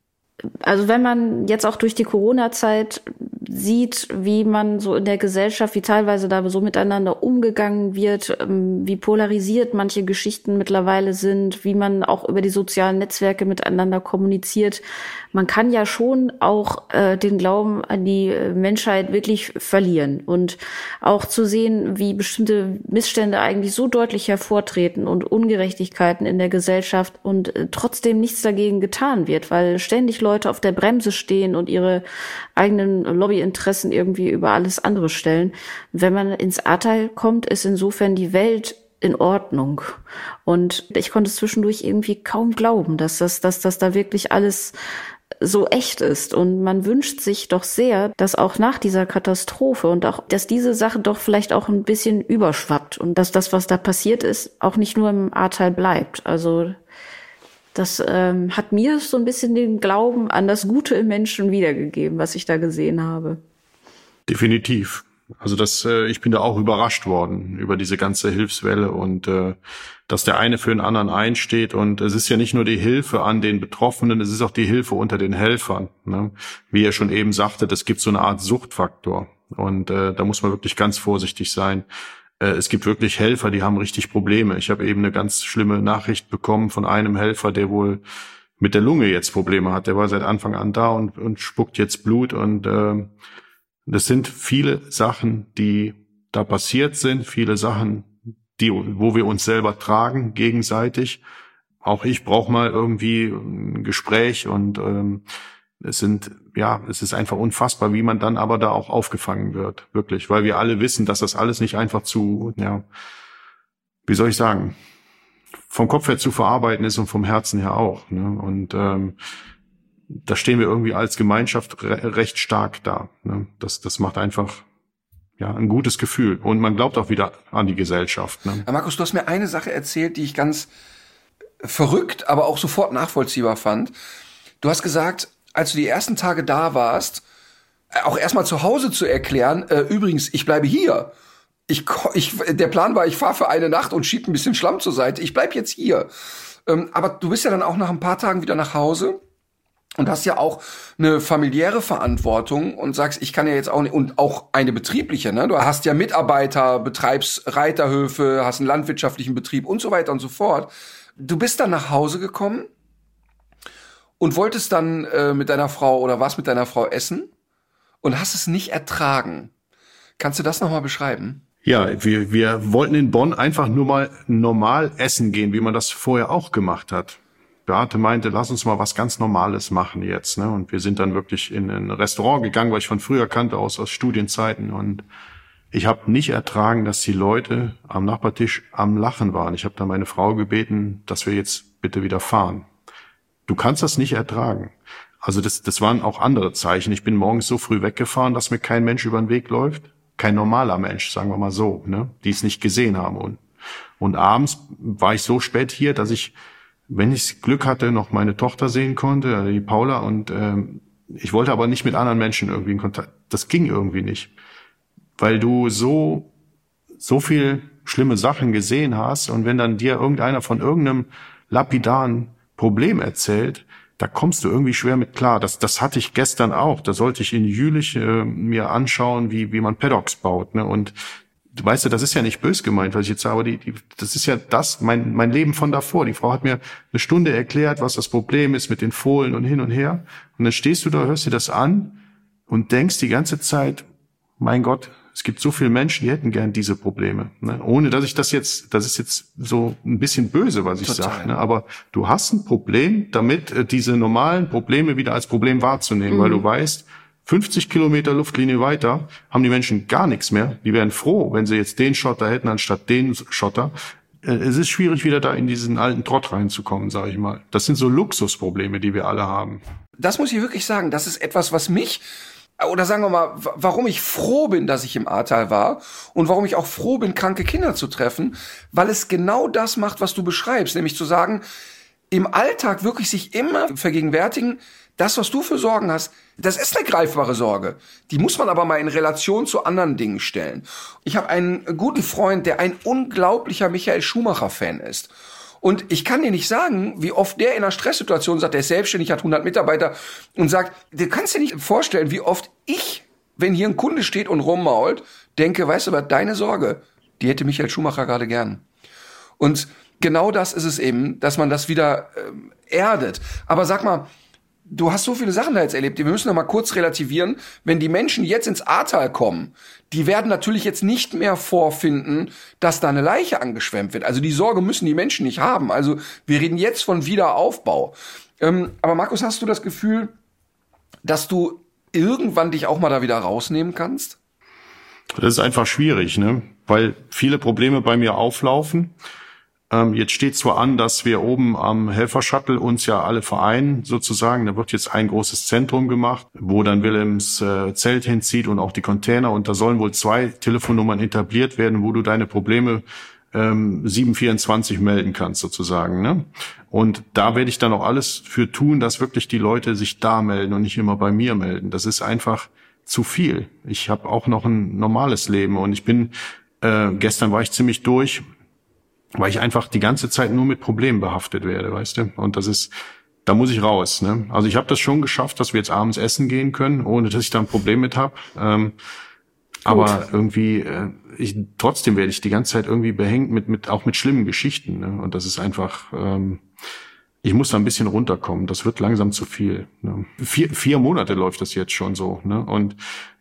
Speaker 3: also wenn man jetzt auch durch die Corona-Zeit sieht, wie man so in der Gesellschaft, wie teilweise da so miteinander umgegangen wird, ähm, wie polarisiert manche Geschichten mittlerweile sind, wie man auch über die sozialen Netzwerke miteinander kommuniziert. Man kann ja schon auch äh, den Glauben an die Menschheit wirklich verlieren und auch zu sehen, wie bestimmte Missstände eigentlich so deutlich hervortreten und Ungerechtigkeiten in der Gesellschaft und äh, trotzdem nichts dagegen getan wird, weil ständig Leute auf der Bremse stehen und ihre eigenen Lobbyinteressen irgendwie über alles andere stellen. Wenn man ins Ahrtal kommt, ist insofern die Welt in Ordnung. Und ich konnte zwischendurch irgendwie kaum glauben, dass das, dass das da wirklich alles so echt ist. Und man wünscht sich doch sehr, dass auch nach dieser Katastrophe und auch, dass diese Sache doch vielleicht auch ein bisschen überschwappt und dass das, was da passiert ist, auch nicht nur im Ahrtal bleibt. Also das ähm, hat mir so ein bisschen den Glauben an das Gute im Menschen wiedergegeben, was ich da gesehen habe.
Speaker 4: Definitiv. Also das, äh, ich bin da auch überrascht worden über diese ganze Hilfswelle und äh, dass der eine für den anderen einsteht und es ist ja nicht nur die Hilfe an den Betroffenen, es ist auch die Hilfe unter den Helfern. Ne? Wie er schon eben sagte, das gibt so eine Art Suchtfaktor und äh, da muss man wirklich ganz vorsichtig sein. Äh, es gibt wirklich Helfer, die haben richtig Probleme. Ich habe eben eine ganz schlimme Nachricht bekommen von einem Helfer, der wohl mit der Lunge jetzt Probleme hat. Der war seit Anfang an da und, und spuckt jetzt Blut. Und äh, das sind viele Sachen, die da passiert sind, viele Sachen, die, wo wir uns selber tragen gegenseitig. Auch ich brauche mal irgendwie ein Gespräch und ähm, es sind, ja, es ist einfach unfassbar, wie man dann aber da auch aufgefangen wird, wirklich, weil wir alle wissen, dass das alles nicht einfach zu, ja, wie soll ich sagen, vom Kopf her zu verarbeiten ist und vom Herzen her auch. Ne? Und ähm, da stehen wir irgendwie als Gemeinschaft re recht stark da. Ne? Das, das macht einfach ja ein gutes Gefühl und man glaubt auch wieder an die Gesellschaft. Ne?
Speaker 2: Markus, du hast mir eine Sache erzählt, die ich ganz verrückt, aber auch sofort nachvollziehbar fand. Du hast gesagt, als du die ersten Tage da warst, äh, auch erstmal zu Hause zu erklären, äh, übrigens, ich bleibe hier. Ich, ich, der Plan war, ich fahre für eine Nacht und schieb ein bisschen Schlamm zur Seite. Ich bleib jetzt hier. Ähm, aber du bist ja dann auch nach ein paar Tagen wieder nach Hause und hast ja auch eine familiäre Verantwortung und sagst, ich kann ja jetzt auch nicht, und auch eine betriebliche, ne? Du hast ja Mitarbeiter, betreibst Reiterhöfe, hast einen landwirtschaftlichen Betrieb und so weiter und so fort. Du bist dann nach Hause gekommen und wolltest dann äh, mit deiner Frau oder was mit deiner Frau essen und hast es nicht ertragen. Kannst du das nochmal beschreiben?
Speaker 4: Ja, wir, wir wollten in Bonn einfach nur mal normal essen gehen, wie man das vorher auch gemacht hat. Beate meinte, lass uns mal was ganz Normales machen jetzt. Ne? Und wir sind dann wirklich in ein Restaurant gegangen, weil ich von früher kannte, aus, aus Studienzeiten. Und ich habe nicht ertragen, dass die Leute am Nachbartisch am Lachen waren. Ich habe da meine Frau gebeten, dass wir jetzt bitte wieder fahren. Du kannst das nicht ertragen. Also das, das waren auch andere Zeichen. Ich bin morgens so früh weggefahren, dass mir kein Mensch über den Weg läuft. Kein normaler Mensch, sagen wir mal so, ne? die es nicht gesehen haben. Und Und abends war ich so spät hier, dass ich, wenn ich Glück hatte, noch meine Tochter sehen konnte, also die Paula. Und ähm, ich wollte aber nicht mit anderen Menschen irgendwie in Kontakt. Das ging irgendwie nicht, weil du so so viel schlimme Sachen gesehen hast und wenn dann dir irgendeiner von irgendeinem lapidaren Problem erzählt, da kommst du irgendwie schwer mit klar. Das, das hatte ich gestern auch. Da sollte ich in Jülich äh, mir anschauen, wie, wie man Paddocks baut. Ne? Und du weißt ja, das ist ja nicht bös gemeint, was ich jetzt sage, aber die, die, das ist ja das, mein, mein Leben von davor. Die Frau hat mir eine Stunde erklärt, was das Problem ist mit den Fohlen und hin und her. Und dann stehst du da, hörst dir das an und denkst die ganze Zeit, mein Gott, es gibt so viele Menschen, die hätten gern diese Probleme. Ne? Ohne dass ich das jetzt, das ist jetzt so ein bisschen böse, was ich sage. Ne? Aber du hast ein Problem, damit äh, diese normalen Probleme wieder als Problem wahrzunehmen, mhm. weil du weißt, 50 Kilometer Luftlinie weiter haben die Menschen gar nichts mehr. Die wären froh, wenn sie jetzt den Schotter hätten anstatt den Schotter. Äh, es ist schwierig, wieder da in diesen alten Trott reinzukommen, sage ich mal. Das sind so Luxusprobleme, die wir alle haben.
Speaker 2: Das muss ich wirklich sagen. Das ist etwas, was mich oder sagen wir mal, warum ich froh bin, dass ich im Ahrtal war und warum ich auch froh bin, kranke Kinder zu treffen, weil es genau das macht, was du beschreibst, nämlich zu sagen, im Alltag wirklich sich immer vergegenwärtigen, das, was du für Sorgen hast, das ist eine greifbare Sorge. Die muss man aber mal in Relation zu anderen Dingen stellen. Ich habe einen guten Freund, der ein unglaublicher Michael Schumacher-Fan ist. Und ich kann dir nicht sagen, wie oft der in einer Stresssituation sagt, der ist selbstständig, hat 100 Mitarbeiter und sagt, du kannst dir nicht vorstellen, wie oft ich, wenn hier ein Kunde steht und rummault, denke, weißt du was, deine Sorge, die hätte Michael Schumacher gerade gern. Und genau das ist es eben, dass man das wieder ähm, erdet. Aber sag mal, du hast so viele Sachen da jetzt erlebt, wir müssen noch mal kurz relativieren. Wenn die Menschen jetzt ins Ahrtal kommen, die werden natürlich jetzt nicht mehr vorfinden, dass da eine Leiche angeschwemmt wird. Also die Sorge müssen die Menschen nicht haben. Also wir reden jetzt von Wiederaufbau. Ähm, aber Markus, hast du das Gefühl, dass du irgendwann dich auch mal da wieder rausnehmen kannst?
Speaker 4: Das ist einfach schwierig, ne? Weil viele Probleme bei mir auflaufen jetzt steht zwar an, dass wir oben am Helfershuttle uns ja alle vereinen, sozusagen. Da wird jetzt ein großes Zentrum gemacht, wo dann Willems äh, Zelt hinzieht und auch die Container. Und da sollen wohl zwei Telefonnummern etabliert werden, wo du deine Probleme ähm, 724 melden kannst, sozusagen. Ne? Und da werde ich dann auch alles für tun, dass wirklich die Leute sich da melden und nicht immer bei mir melden. Das ist einfach zu viel. Ich habe auch noch ein normales Leben und ich bin äh, gestern war ich ziemlich durch, weil ich einfach die ganze Zeit nur mit Problemen behaftet werde, weißt du? Und das ist, da muss ich raus. Ne? Also ich habe das schon geschafft, dass wir jetzt abends essen gehen können, ohne dass ich da ein Problem mit habe. Ähm, aber irgendwie, äh, ich, trotzdem werde ich die ganze Zeit irgendwie behängt mit, mit auch mit schlimmen Geschichten. Ne? Und das ist einfach, ähm, ich muss da ein bisschen runterkommen. Das wird langsam zu viel. Ne? Vier, vier Monate läuft das jetzt schon so. Ne? Und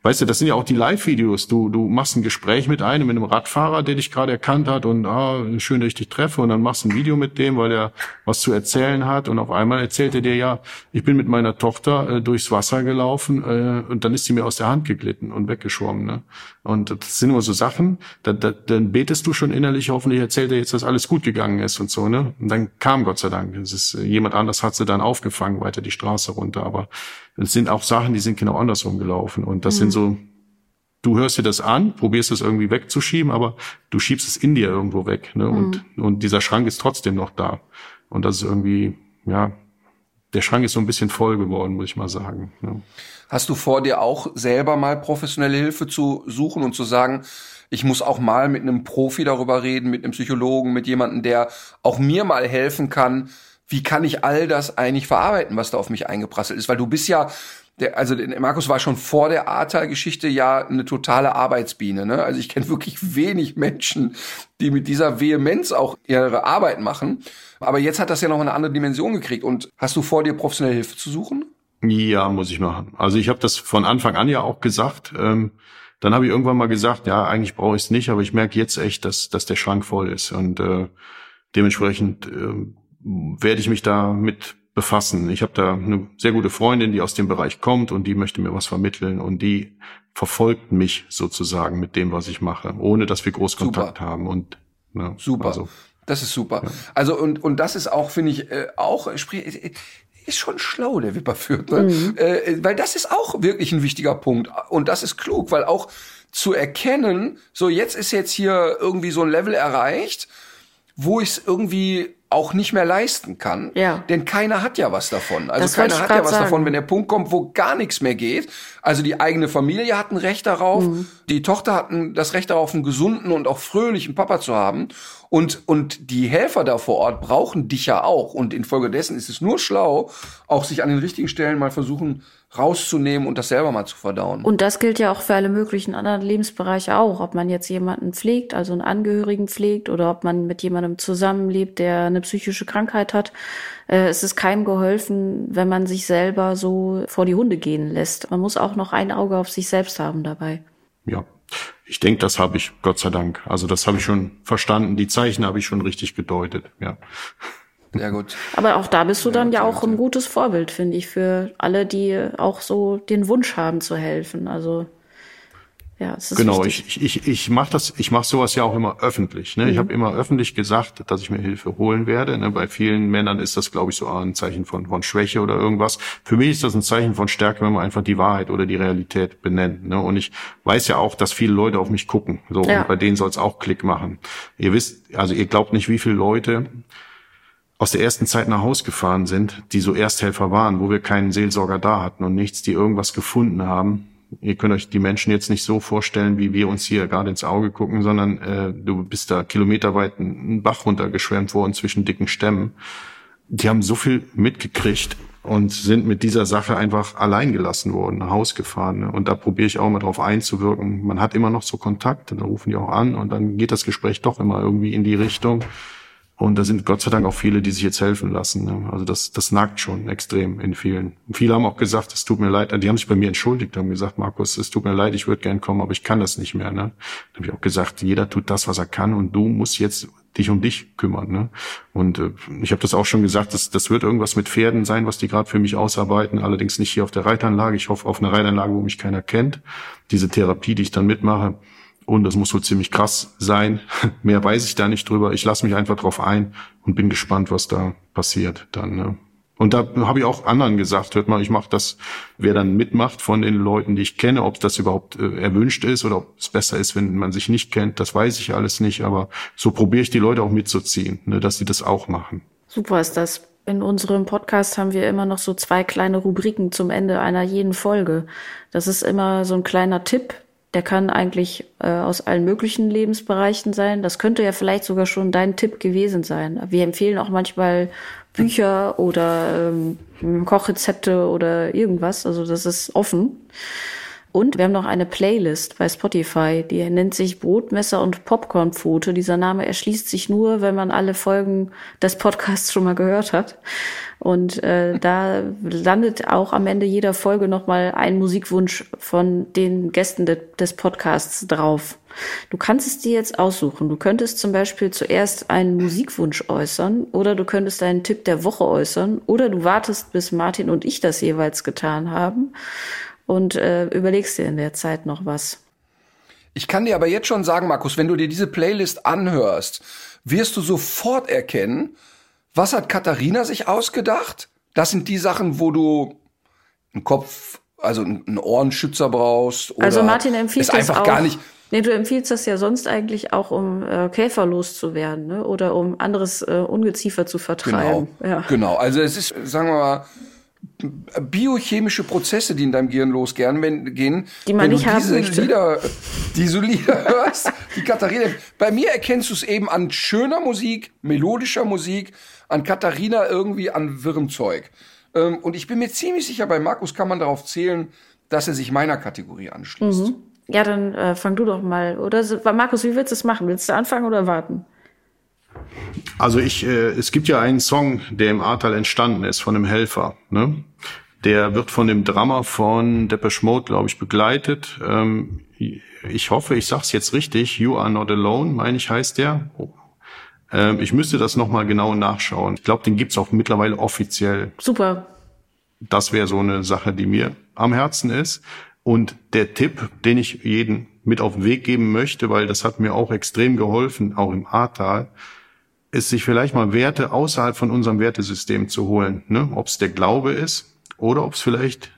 Speaker 4: weißt du, das sind ja auch die Live-Videos. Du, du machst ein Gespräch mit einem, mit einem Radfahrer, der dich gerade erkannt hat und ah, schön, dass ich dich treffe. Und dann machst du ein Video mit dem, weil er was zu erzählen hat. Und auf einmal erzählt er dir ja, ich bin mit meiner Tochter äh, durchs Wasser gelaufen äh, und dann ist sie mir aus der Hand geglitten und weggeschwommen. Ne? Und das sind immer so Sachen, da, da, dann betest du schon innerlich, hoffentlich erzählt er jetzt, dass alles gut gegangen ist und so. Ne? Und dann kam Gott sei Dank. Es ist, jemand anders hat sie dann aufgefangen, weiter die Straße runter. Aber es sind auch Sachen, die sind genau andersrum gelaufen. Und das mhm. sind so, du hörst dir das an, probierst es irgendwie wegzuschieben, aber du schiebst es in dir irgendwo weg. Ne? Mhm. Und, und dieser Schrank ist trotzdem noch da. Und das ist irgendwie, ja, der Schrank ist so ein bisschen voll geworden, muss ich mal sagen. Ne?
Speaker 2: Hast du vor, dir auch selber mal professionelle Hilfe zu suchen und zu sagen, ich muss auch mal mit einem Profi darüber reden, mit einem Psychologen, mit jemandem, der auch mir mal helfen kann, wie kann ich all das eigentlich verarbeiten, was da auf mich eingeprasselt ist? Weil du bist ja, der, also Markus war schon vor der Ahrtal-Geschichte ja eine totale Arbeitsbiene. Ne? Also ich kenne wirklich wenig Menschen, die mit dieser Vehemenz auch ihre Arbeit machen. Aber jetzt hat das ja noch eine andere Dimension gekriegt. Und hast du vor, dir professionelle Hilfe zu suchen?
Speaker 4: Ja, muss ich machen. Also ich habe das von Anfang an ja auch gesagt. Ähm, dann habe ich irgendwann mal gesagt, ja, eigentlich brauche ich es nicht, aber ich merke jetzt echt, dass, dass der Schrank voll ist. Und äh, dementsprechend äh, werde ich mich damit befassen. Ich habe da eine sehr gute Freundin, die aus dem Bereich kommt und die möchte mir was vermitteln und die verfolgt mich sozusagen mit dem, was ich mache, ohne dass wir Großkontakt super. haben. Und
Speaker 2: ne, super. Also, das ist super. Ja. Also und und das ist auch finde ich äh, auch sprich ist schon schlau, der Wipperfürth. Ne? Mhm. Äh, weil das ist auch wirklich ein wichtiger Punkt. Und das ist klug, weil auch zu erkennen, so jetzt ist jetzt hier irgendwie so ein Level erreicht, wo ich es irgendwie auch nicht mehr leisten kann.
Speaker 3: Ja.
Speaker 2: Denn keiner hat ja was davon. Also das keiner hat ja was sagen. davon, wenn der Punkt kommt, wo gar nichts mehr geht. Also die eigene Familie hat ein Recht darauf, mhm. die Tochter hat das Recht darauf, einen gesunden und auch fröhlichen Papa zu haben. Und, und die Helfer da vor Ort brauchen dich ja auch. Und infolgedessen ist es nur schlau, auch sich an den richtigen Stellen mal versuchen, rauszunehmen und das selber mal zu verdauen.
Speaker 3: Und das gilt ja auch für alle möglichen anderen Lebensbereiche auch. Ob man jetzt jemanden pflegt, also einen Angehörigen pflegt, oder ob man mit jemandem zusammenlebt, der eine psychische Krankheit hat. Äh, es ist keinem geholfen, wenn man sich selber so vor die Hunde gehen lässt. Man muss auch noch ein Auge auf sich selbst haben dabei.
Speaker 4: Ja. Ich denke, das habe ich, Gott sei Dank. Also das habe ich schon verstanden. Die Zeichen habe ich schon richtig gedeutet. Ja.
Speaker 2: Ja, gut.
Speaker 3: Aber auch da bist du dann ja, ja auch ein gutes Vorbild, finde ich, für alle, die auch so den Wunsch haben zu helfen. Also ja, es ist
Speaker 4: genau. Wichtig. Ich ich ich mache das, ich mache sowas ja auch immer öffentlich. Ne? Mhm. Ich habe immer öffentlich gesagt, dass ich mir Hilfe holen werde. Ne? Bei vielen Männern ist das, glaube ich, so ein Zeichen von von Schwäche oder irgendwas. Für mich ist das ein Zeichen von Stärke, wenn man einfach die Wahrheit oder die Realität benennt. Ne? Und ich weiß ja auch, dass viele Leute auf mich gucken. So ja. und bei denen soll es auch Klick machen. Ihr wisst, also ihr glaubt nicht, wie viele Leute aus der ersten Zeit nach Haus gefahren sind, die so Ersthelfer waren, wo wir keinen Seelsorger da hatten und nichts, die irgendwas gefunden haben. Ihr könnt euch die Menschen jetzt nicht so vorstellen, wie wir uns hier gerade ins Auge gucken, sondern äh, du bist da kilometerweit einen Bach runtergeschwemmt worden zwischen dicken Stämmen. Die haben so viel mitgekriegt und sind mit dieser Sache einfach allein gelassen worden, nach Haus gefahren. Ne? Und da probiere ich auch mal drauf einzuwirken. Man hat immer noch so Kontakt, dann rufen die auch an und dann geht das Gespräch doch immer irgendwie in die Richtung. Und da sind Gott sei Dank auch viele, die sich jetzt helfen lassen. Ne? Also das, das nagt schon extrem in vielen. viele haben auch gesagt, es tut mir leid. Die haben sich bei mir entschuldigt, haben gesagt, Markus, es tut mir leid, ich würde gern kommen, aber ich kann das nicht mehr. Ne? Dann habe ich auch gesagt, jeder tut das, was er kann und du musst jetzt dich um dich kümmern. Ne? Und äh, ich habe das auch schon gesagt, das, das wird irgendwas mit Pferden sein, was die gerade für mich ausarbeiten. Allerdings nicht hier auf der Reitanlage. Ich hoffe auf eine Reitanlage, wo mich keiner kennt. Diese Therapie, die ich dann mitmache, und das muss wohl ziemlich krass sein. Mehr weiß ich da nicht drüber. Ich lasse mich einfach drauf ein und bin gespannt, was da passiert dann. Ne? Und da habe ich auch anderen gesagt, hört mal, ich mache das, wer dann mitmacht von den Leuten, die ich kenne, ob das überhaupt äh, erwünscht ist oder ob es besser ist, wenn man sich nicht kennt, das weiß ich alles nicht. Aber so probiere ich die Leute auch mitzuziehen, ne, dass sie das auch machen.
Speaker 3: Super ist das. In unserem Podcast haben wir immer noch so zwei kleine Rubriken zum Ende einer jeden Folge. Das ist immer so ein kleiner Tipp, der kann eigentlich äh, aus allen möglichen Lebensbereichen sein. Das könnte ja vielleicht sogar schon dein Tipp gewesen sein. Wir empfehlen auch manchmal Bücher oder ähm, Kochrezepte oder irgendwas. Also das ist offen. Und wir haben noch eine Playlist bei Spotify, die nennt sich Brotmesser und Popcornpfote. Dieser Name erschließt sich nur, wenn man alle Folgen des Podcasts schon mal gehört hat. Und äh, da landet auch am Ende jeder Folge nochmal ein Musikwunsch von den Gästen de des Podcasts drauf. Du kannst es dir jetzt aussuchen. Du könntest zum Beispiel zuerst einen Musikwunsch äußern oder du könntest einen Tipp der Woche äußern oder du wartest, bis Martin und ich das jeweils getan haben und äh, überlegst dir in der Zeit noch was.
Speaker 2: Ich kann dir aber jetzt schon sagen, Markus, wenn du dir diese Playlist anhörst, wirst du sofort erkennen, was hat Katharina sich ausgedacht? Das sind die Sachen, wo du einen Kopf, also einen Ohrenschützer brauchst. Oder
Speaker 3: also Martin empfiehlt
Speaker 2: das
Speaker 3: auch.
Speaker 2: gar nicht.
Speaker 3: Nee, du empfiehlst das ja sonst eigentlich auch, um äh, Käfer loszuwerden, ne? Oder um anderes äh, Ungeziefer zu vertreiben.
Speaker 2: Genau. Ja. genau. Also es ist, sagen wir mal, biochemische Prozesse, die in deinem Gehirn losgehen, wenn, gehen,
Speaker 3: die man
Speaker 2: wenn
Speaker 3: nicht
Speaker 2: du diese
Speaker 3: möchte.
Speaker 2: Lieder, diese Lieder hörst, die Katharina. Bei mir erkennst du es eben an schöner Musik, melodischer Musik, an Katharina irgendwie an wirrem Zeug. Ähm, und ich bin mir ziemlich sicher, bei Markus kann man darauf zählen, dass er sich meiner Kategorie anschließt. Mhm.
Speaker 3: Ja, dann äh, fang du doch mal. Oder Markus, wie willst du es machen? Willst du anfangen oder warten?
Speaker 4: Also ich, äh, es gibt ja einen Song, der im Ahrtal entstanden ist von einem Helfer. Ne? Der wird von dem Drummer von Depeche Mode, glaube ich, begleitet. Ähm, ich hoffe, ich sag's jetzt richtig. You Are Not Alone, meine ich, heißt der. Oh. Ähm, ich müsste das nochmal genau nachschauen. Ich glaube, den gibt's auch mittlerweile offiziell.
Speaker 3: Super.
Speaker 4: Das wäre so eine Sache, die mir am Herzen ist. Und der Tipp, den ich jeden mit auf den Weg geben möchte, weil das hat mir auch extrem geholfen, auch im Ahrtal, es sich vielleicht mal Werte außerhalb von unserem Wertesystem zu holen. Ne? Ob es der Glaube ist oder ob es vielleicht,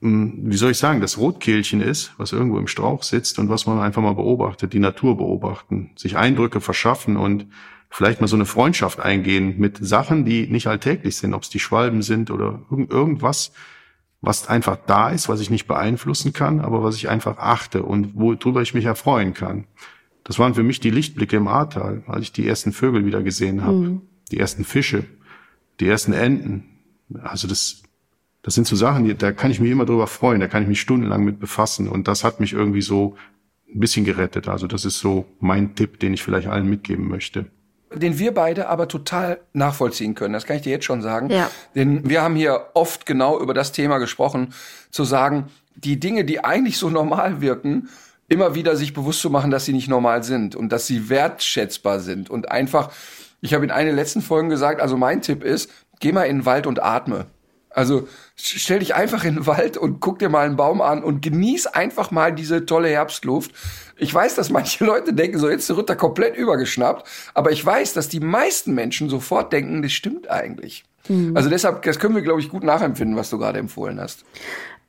Speaker 4: mh, wie soll ich sagen, das Rotkehlchen ist, was irgendwo im Strauch sitzt und was man einfach mal beobachtet, die Natur beobachten, sich Eindrücke verschaffen und vielleicht mal so eine Freundschaft eingehen mit Sachen, die nicht alltäglich sind, ob es die Schwalben sind oder irgend, irgendwas, was einfach da ist, was ich nicht beeinflussen kann, aber was ich einfach achte und worüber ich mich erfreuen kann. Das waren für mich die Lichtblicke im Ahrtal, als ich die ersten Vögel wieder gesehen habe, mhm. die ersten Fische, die ersten Enten. Also das, das sind so Sachen, die, da kann ich mich immer drüber freuen, da kann ich mich stundenlang mit befassen und das hat mich irgendwie so ein bisschen gerettet. Also das ist so mein Tipp, den ich vielleicht allen mitgeben möchte
Speaker 2: den wir beide aber total nachvollziehen können. Das kann ich dir jetzt schon sagen. Ja. Denn wir haben hier oft genau über das Thema gesprochen, zu sagen, die Dinge, die eigentlich so normal wirken, immer wieder sich bewusst zu machen, dass sie nicht normal sind und dass sie wertschätzbar sind und einfach, ich habe in einer letzten Folgen gesagt, also mein Tipp ist, geh mal in den Wald und atme. Also stell dich einfach in den Wald und guck dir mal einen Baum an und genieß einfach mal diese tolle Herbstluft. Ich weiß, dass manche Leute denken, so jetzt ist der Ritter komplett übergeschnappt, aber ich weiß, dass die meisten Menschen sofort denken, das stimmt eigentlich. Mhm. Also deshalb, das können wir, glaube ich, gut nachempfinden, was du gerade empfohlen hast.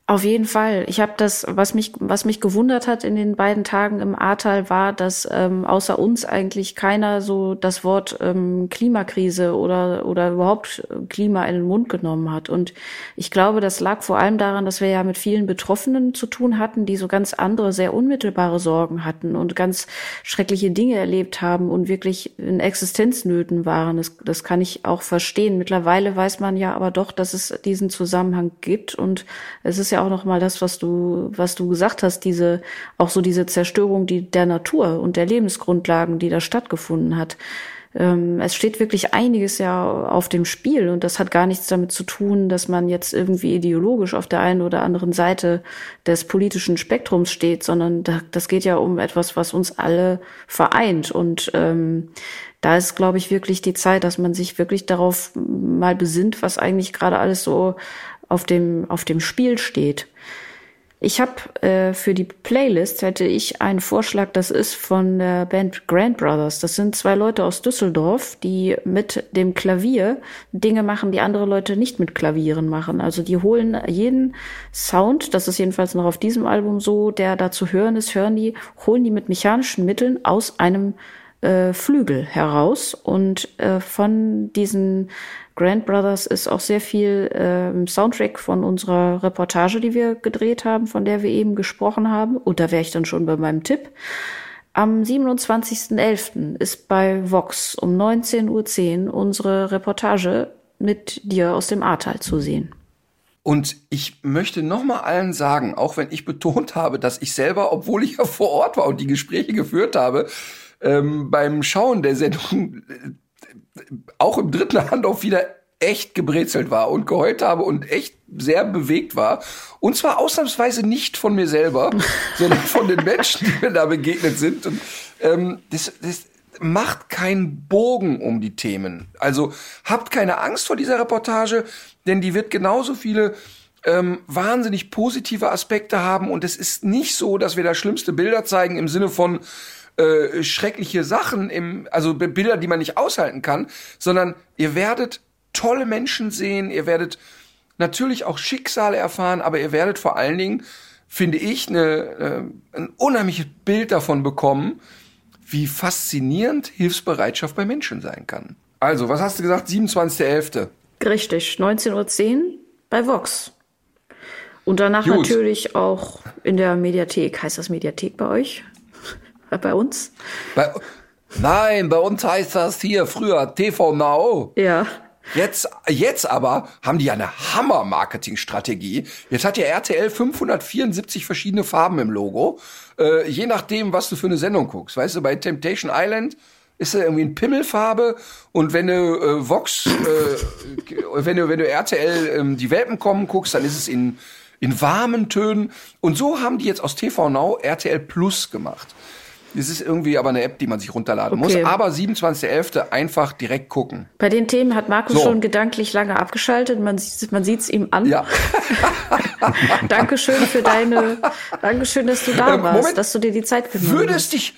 Speaker 3: Auf jeden Fall. Ich habe das, was mich, was mich gewundert hat in den beiden Tagen im Ahrtal, war, dass ähm, außer uns eigentlich keiner so das Wort ähm, Klimakrise oder oder überhaupt Klima in den Mund genommen hat. Und ich glaube, das lag vor allem daran, dass wir ja mit vielen Betroffenen zu tun hatten, die so ganz andere, sehr unmittelbare Sorgen hatten und ganz schreckliche Dinge erlebt haben und wirklich in Existenznöten waren. Das, das kann ich auch verstehen. Mittlerweile weiß man ja aber doch, dass es diesen Zusammenhang gibt und es ist ja auch noch mal das, was du, was du gesagt hast, diese, auch so diese Zerstörung die, der Natur und der Lebensgrundlagen, die da stattgefunden hat. Ähm, es steht wirklich einiges ja auf dem Spiel und das hat gar nichts damit zu tun, dass man jetzt irgendwie ideologisch auf der einen oder anderen Seite des politischen Spektrums steht, sondern da, das geht ja um etwas, was uns alle vereint und ähm, da ist, glaube ich, wirklich die Zeit, dass man sich wirklich darauf mal besinnt, was eigentlich gerade alles so auf dem, auf dem Spiel steht. Ich habe äh, für die Playlist hätte ich einen Vorschlag, das ist von der Band Grand Brothers. Das sind zwei Leute aus Düsseldorf, die mit dem Klavier Dinge machen, die andere Leute nicht mit Klavieren machen. Also die holen jeden Sound, das ist jedenfalls noch auf diesem Album so, der da zu hören ist, hören die, holen die mit mechanischen Mitteln aus einem äh, Flügel heraus und äh, von diesen Grand Brothers ist auch sehr viel äh, Soundtrack von unserer Reportage, die wir gedreht haben, von der wir eben gesprochen haben. Und da wäre ich dann schon bei meinem Am 27.11. ist bei Vox um 19.10 Uhr unsere Reportage mit dir aus dem Ahrtal zu sehen.
Speaker 2: Und ich möchte nochmal allen sagen, auch wenn ich betont habe, dass ich selber, obwohl ich ja vor Ort war und die Gespräche geführt habe, ähm, beim Schauen der Sendung auch im dritten Anlauf wieder echt gebrezelt war und geheult habe und echt sehr bewegt war. Und zwar ausnahmsweise nicht von mir selber, sondern von den Menschen, die mir da begegnet sind. Und ähm, das, das macht keinen Bogen um die Themen. Also habt keine Angst vor dieser Reportage, denn die wird genauso viele ähm, wahnsinnig positive Aspekte haben. Und es ist nicht so, dass wir da schlimmste Bilder zeigen im Sinne von äh, schreckliche Sachen, im, also Bilder, die man nicht aushalten kann, sondern ihr werdet tolle Menschen sehen, ihr werdet natürlich auch Schicksale erfahren, aber ihr werdet vor allen Dingen, finde ich, eine, äh, ein unheimliches Bild davon bekommen, wie faszinierend Hilfsbereitschaft bei Menschen sein kann. Also, was hast du gesagt? 27.11.
Speaker 3: Richtig, 19.10 Uhr bei Vox. Und danach Gut. natürlich auch in der Mediathek. Heißt das Mediathek bei euch? Bei uns?
Speaker 2: Bei, nein, bei uns heißt das hier früher TV Now.
Speaker 3: Ja.
Speaker 2: Jetzt, jetzt aber haben die ja eine Hammer-Marketing-Strategie. Jetzt hat ja RTL 574 verschiedene Farben im Logo. Äh, je nachdem, was du für eine Sendung guckst. Weißt du, bei Temptation Island ist da irgendwie eine Pimmelfarbe und wenn du äh, Vox, äh, wenn du wenn du RTL ähm, die Welpen kommen guckst, dann ist es in in warmen Tönen und so haben die jetzt aus TV Now RTL Plus gemacht. Es ist irgendwie aber eine App, die man sich runterladen okay. muss. Aber 27.11. einfach direkt gucken.
Speaker 3: Bei den Themen hat Markus so. schon gedanklich lange abgeschaltet. Man sieht man sieht's ihm an.
Speaker 2: Ja.
Speaker 3: Dankeschön für deine, Dankeschön, dass du da äh, warst, Moment. dass du dir die Zeit genommen
Speaker 2: Würdest dich,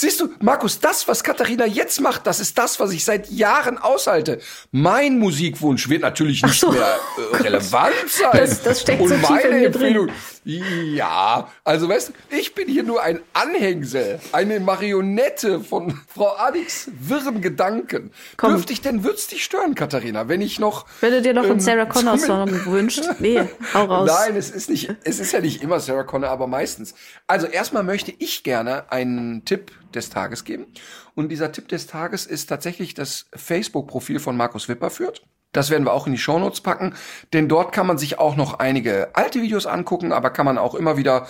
Speaker 2: Siehst du, Markus, das, was Katharina jetzt macht, das ist das, was ich seit Jahren aushalte. Mein Musikwunsch wird natürlich nicht
Speaker 3: so.
Speaker 2: mehr äh, relevant sein.
Speaker 3: Das- das steckt
Speaker 2: Und
Speaker 3: so tief
Speaker 2: meine
Speaker 3: in mir drin.
Speaker 2: Ja, also weißt du, ich bin hier nur ein Anhängsel, eine Marionette von Frau Adix wirren Gedanken.
Speaker 3: Komm.
Speaker 2: Dürfte ich denn, würd's dich stören, Katharina, wenn ich noch...
Speaker 3: Wenn du dir noch einen
Speaker 2: ähm,
Speaker 3: Sarah Connor Song wünscht, nee, hau raus.
Speaker 2: Nein, es ist nicht, es ist ja nicht immer Sarah Connor, aber meistens. Also erstmal möchte ich gerne einen Tipp des Tages geben. Und dieser Tipp des Tages ist tatsächlich das Facebook-Profil von Markus Wipper führt. Das werden wir auch in die Shownotes packen, denn dort kann man sich auch noch einige alte Videos angucken, aber kann man auch immer wieder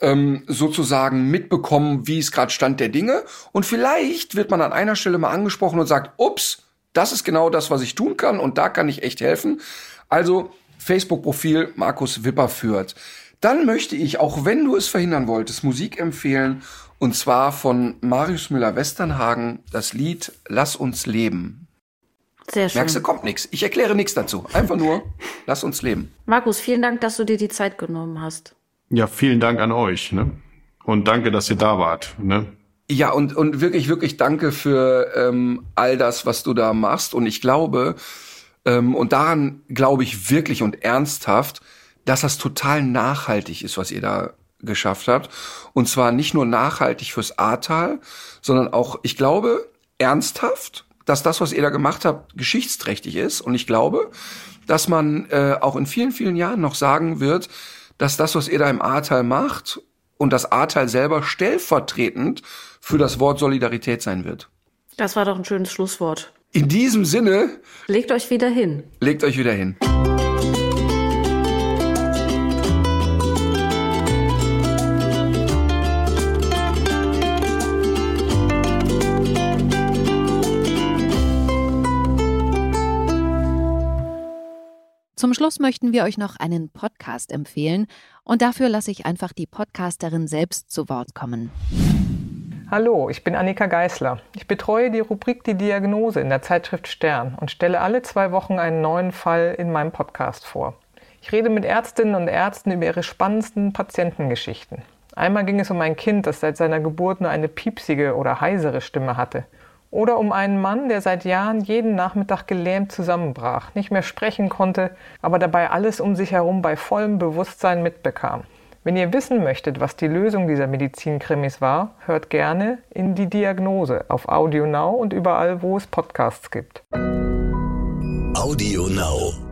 Speaker 2: ähm, sozusagen mitbekommen, wie es gerade Stand der Dinge. Und vielleicht wird man an einer Stelle mal angesprochen und sagt, ups, das ist genau das, was ich tun kann und da kann ich echt helfen. Also Facebook-Profil Markus Wipper führt. Dann möchte ich, auch wenn du es verhindern wolltest, Musik empfehlen und zwar von Marius Müller-Westernhagen das Lied Lass uns leben.
Speaker 3: Sehr schön.
Speaker 2: Merkst du, kommt nichts. Ich erkläre nichts dazu. Einfach nur, lass uns leben.
Speaker 3: Markus, vielen Dank, dass du dir die Zeit genommen hast.
Speaker 4: Ja, vielen Dank an euch. Ne? Und danke, dass ihr da wart. Ne?
Speaker 2: Ja, und, und wirklich, wirklich danke für ähm, all das, was du da machst. Und ich glaube, ähm, und daran glaube ich wirklich und ernsthaft, dass das total nachhaltig ist, was ihr da geschafft habt. Und zwar nicht nur nachhaltig fürs Ahrtal, sondern auch, ich glaube, ernsthaft, dass das, was ihr da gemacht habt, geschichtsträchtig ist. Und ich glaube, dass man äh, auch in vielen, vielen Jahren noch sagen wird, dass das, was ihr da im Ahrtal macht und das Ahrtal selber stellvertretend für das Wort Solidarität sein wird.
Speaker 3: Das war doch ein schönes Schlusswort.
Speaker 2: In diesem Sinne,
Speaker 3: Legt euch wieder hin.
Speaker 2: legt euch wieder hin.
Speaker 5: Zum Schluss möchten wir euch noch einen Podcast empfehlen und dafür lasse ich einfach die Podcasterin selbst zu Wort kommen.
Speaker 6: Hallo, ich bin Annika Geißler. Ich betreue die Rubrik Die Diagnose in der Zeitschrift Stern und stelle alle zwei Wochen einen neuen Fall in meinem Podcast vor. Ich rede mit Ärztinnen und Ärzten über ihre spannendsten Patientengeschichten. Einmal ging es um ein Kind, das seit seiner Geburt nur eine piepsige oder heisere Stimme hatte. Oder um einen Mann, der seit Jahren jeden Nachmittag gelähmt zusammenbrach, nicht mehr sprechen konnte, aber dabei alles um sich herum bei vollem Bewusstsein mitbekam. Wenn ihr wissen möchtet, was die Lösung dieser Medizinkrimis war, hört gerne in die Diagnose auf Audio Now und überall, wo es Podcasts gibt.
Speaker 1: Audio Now.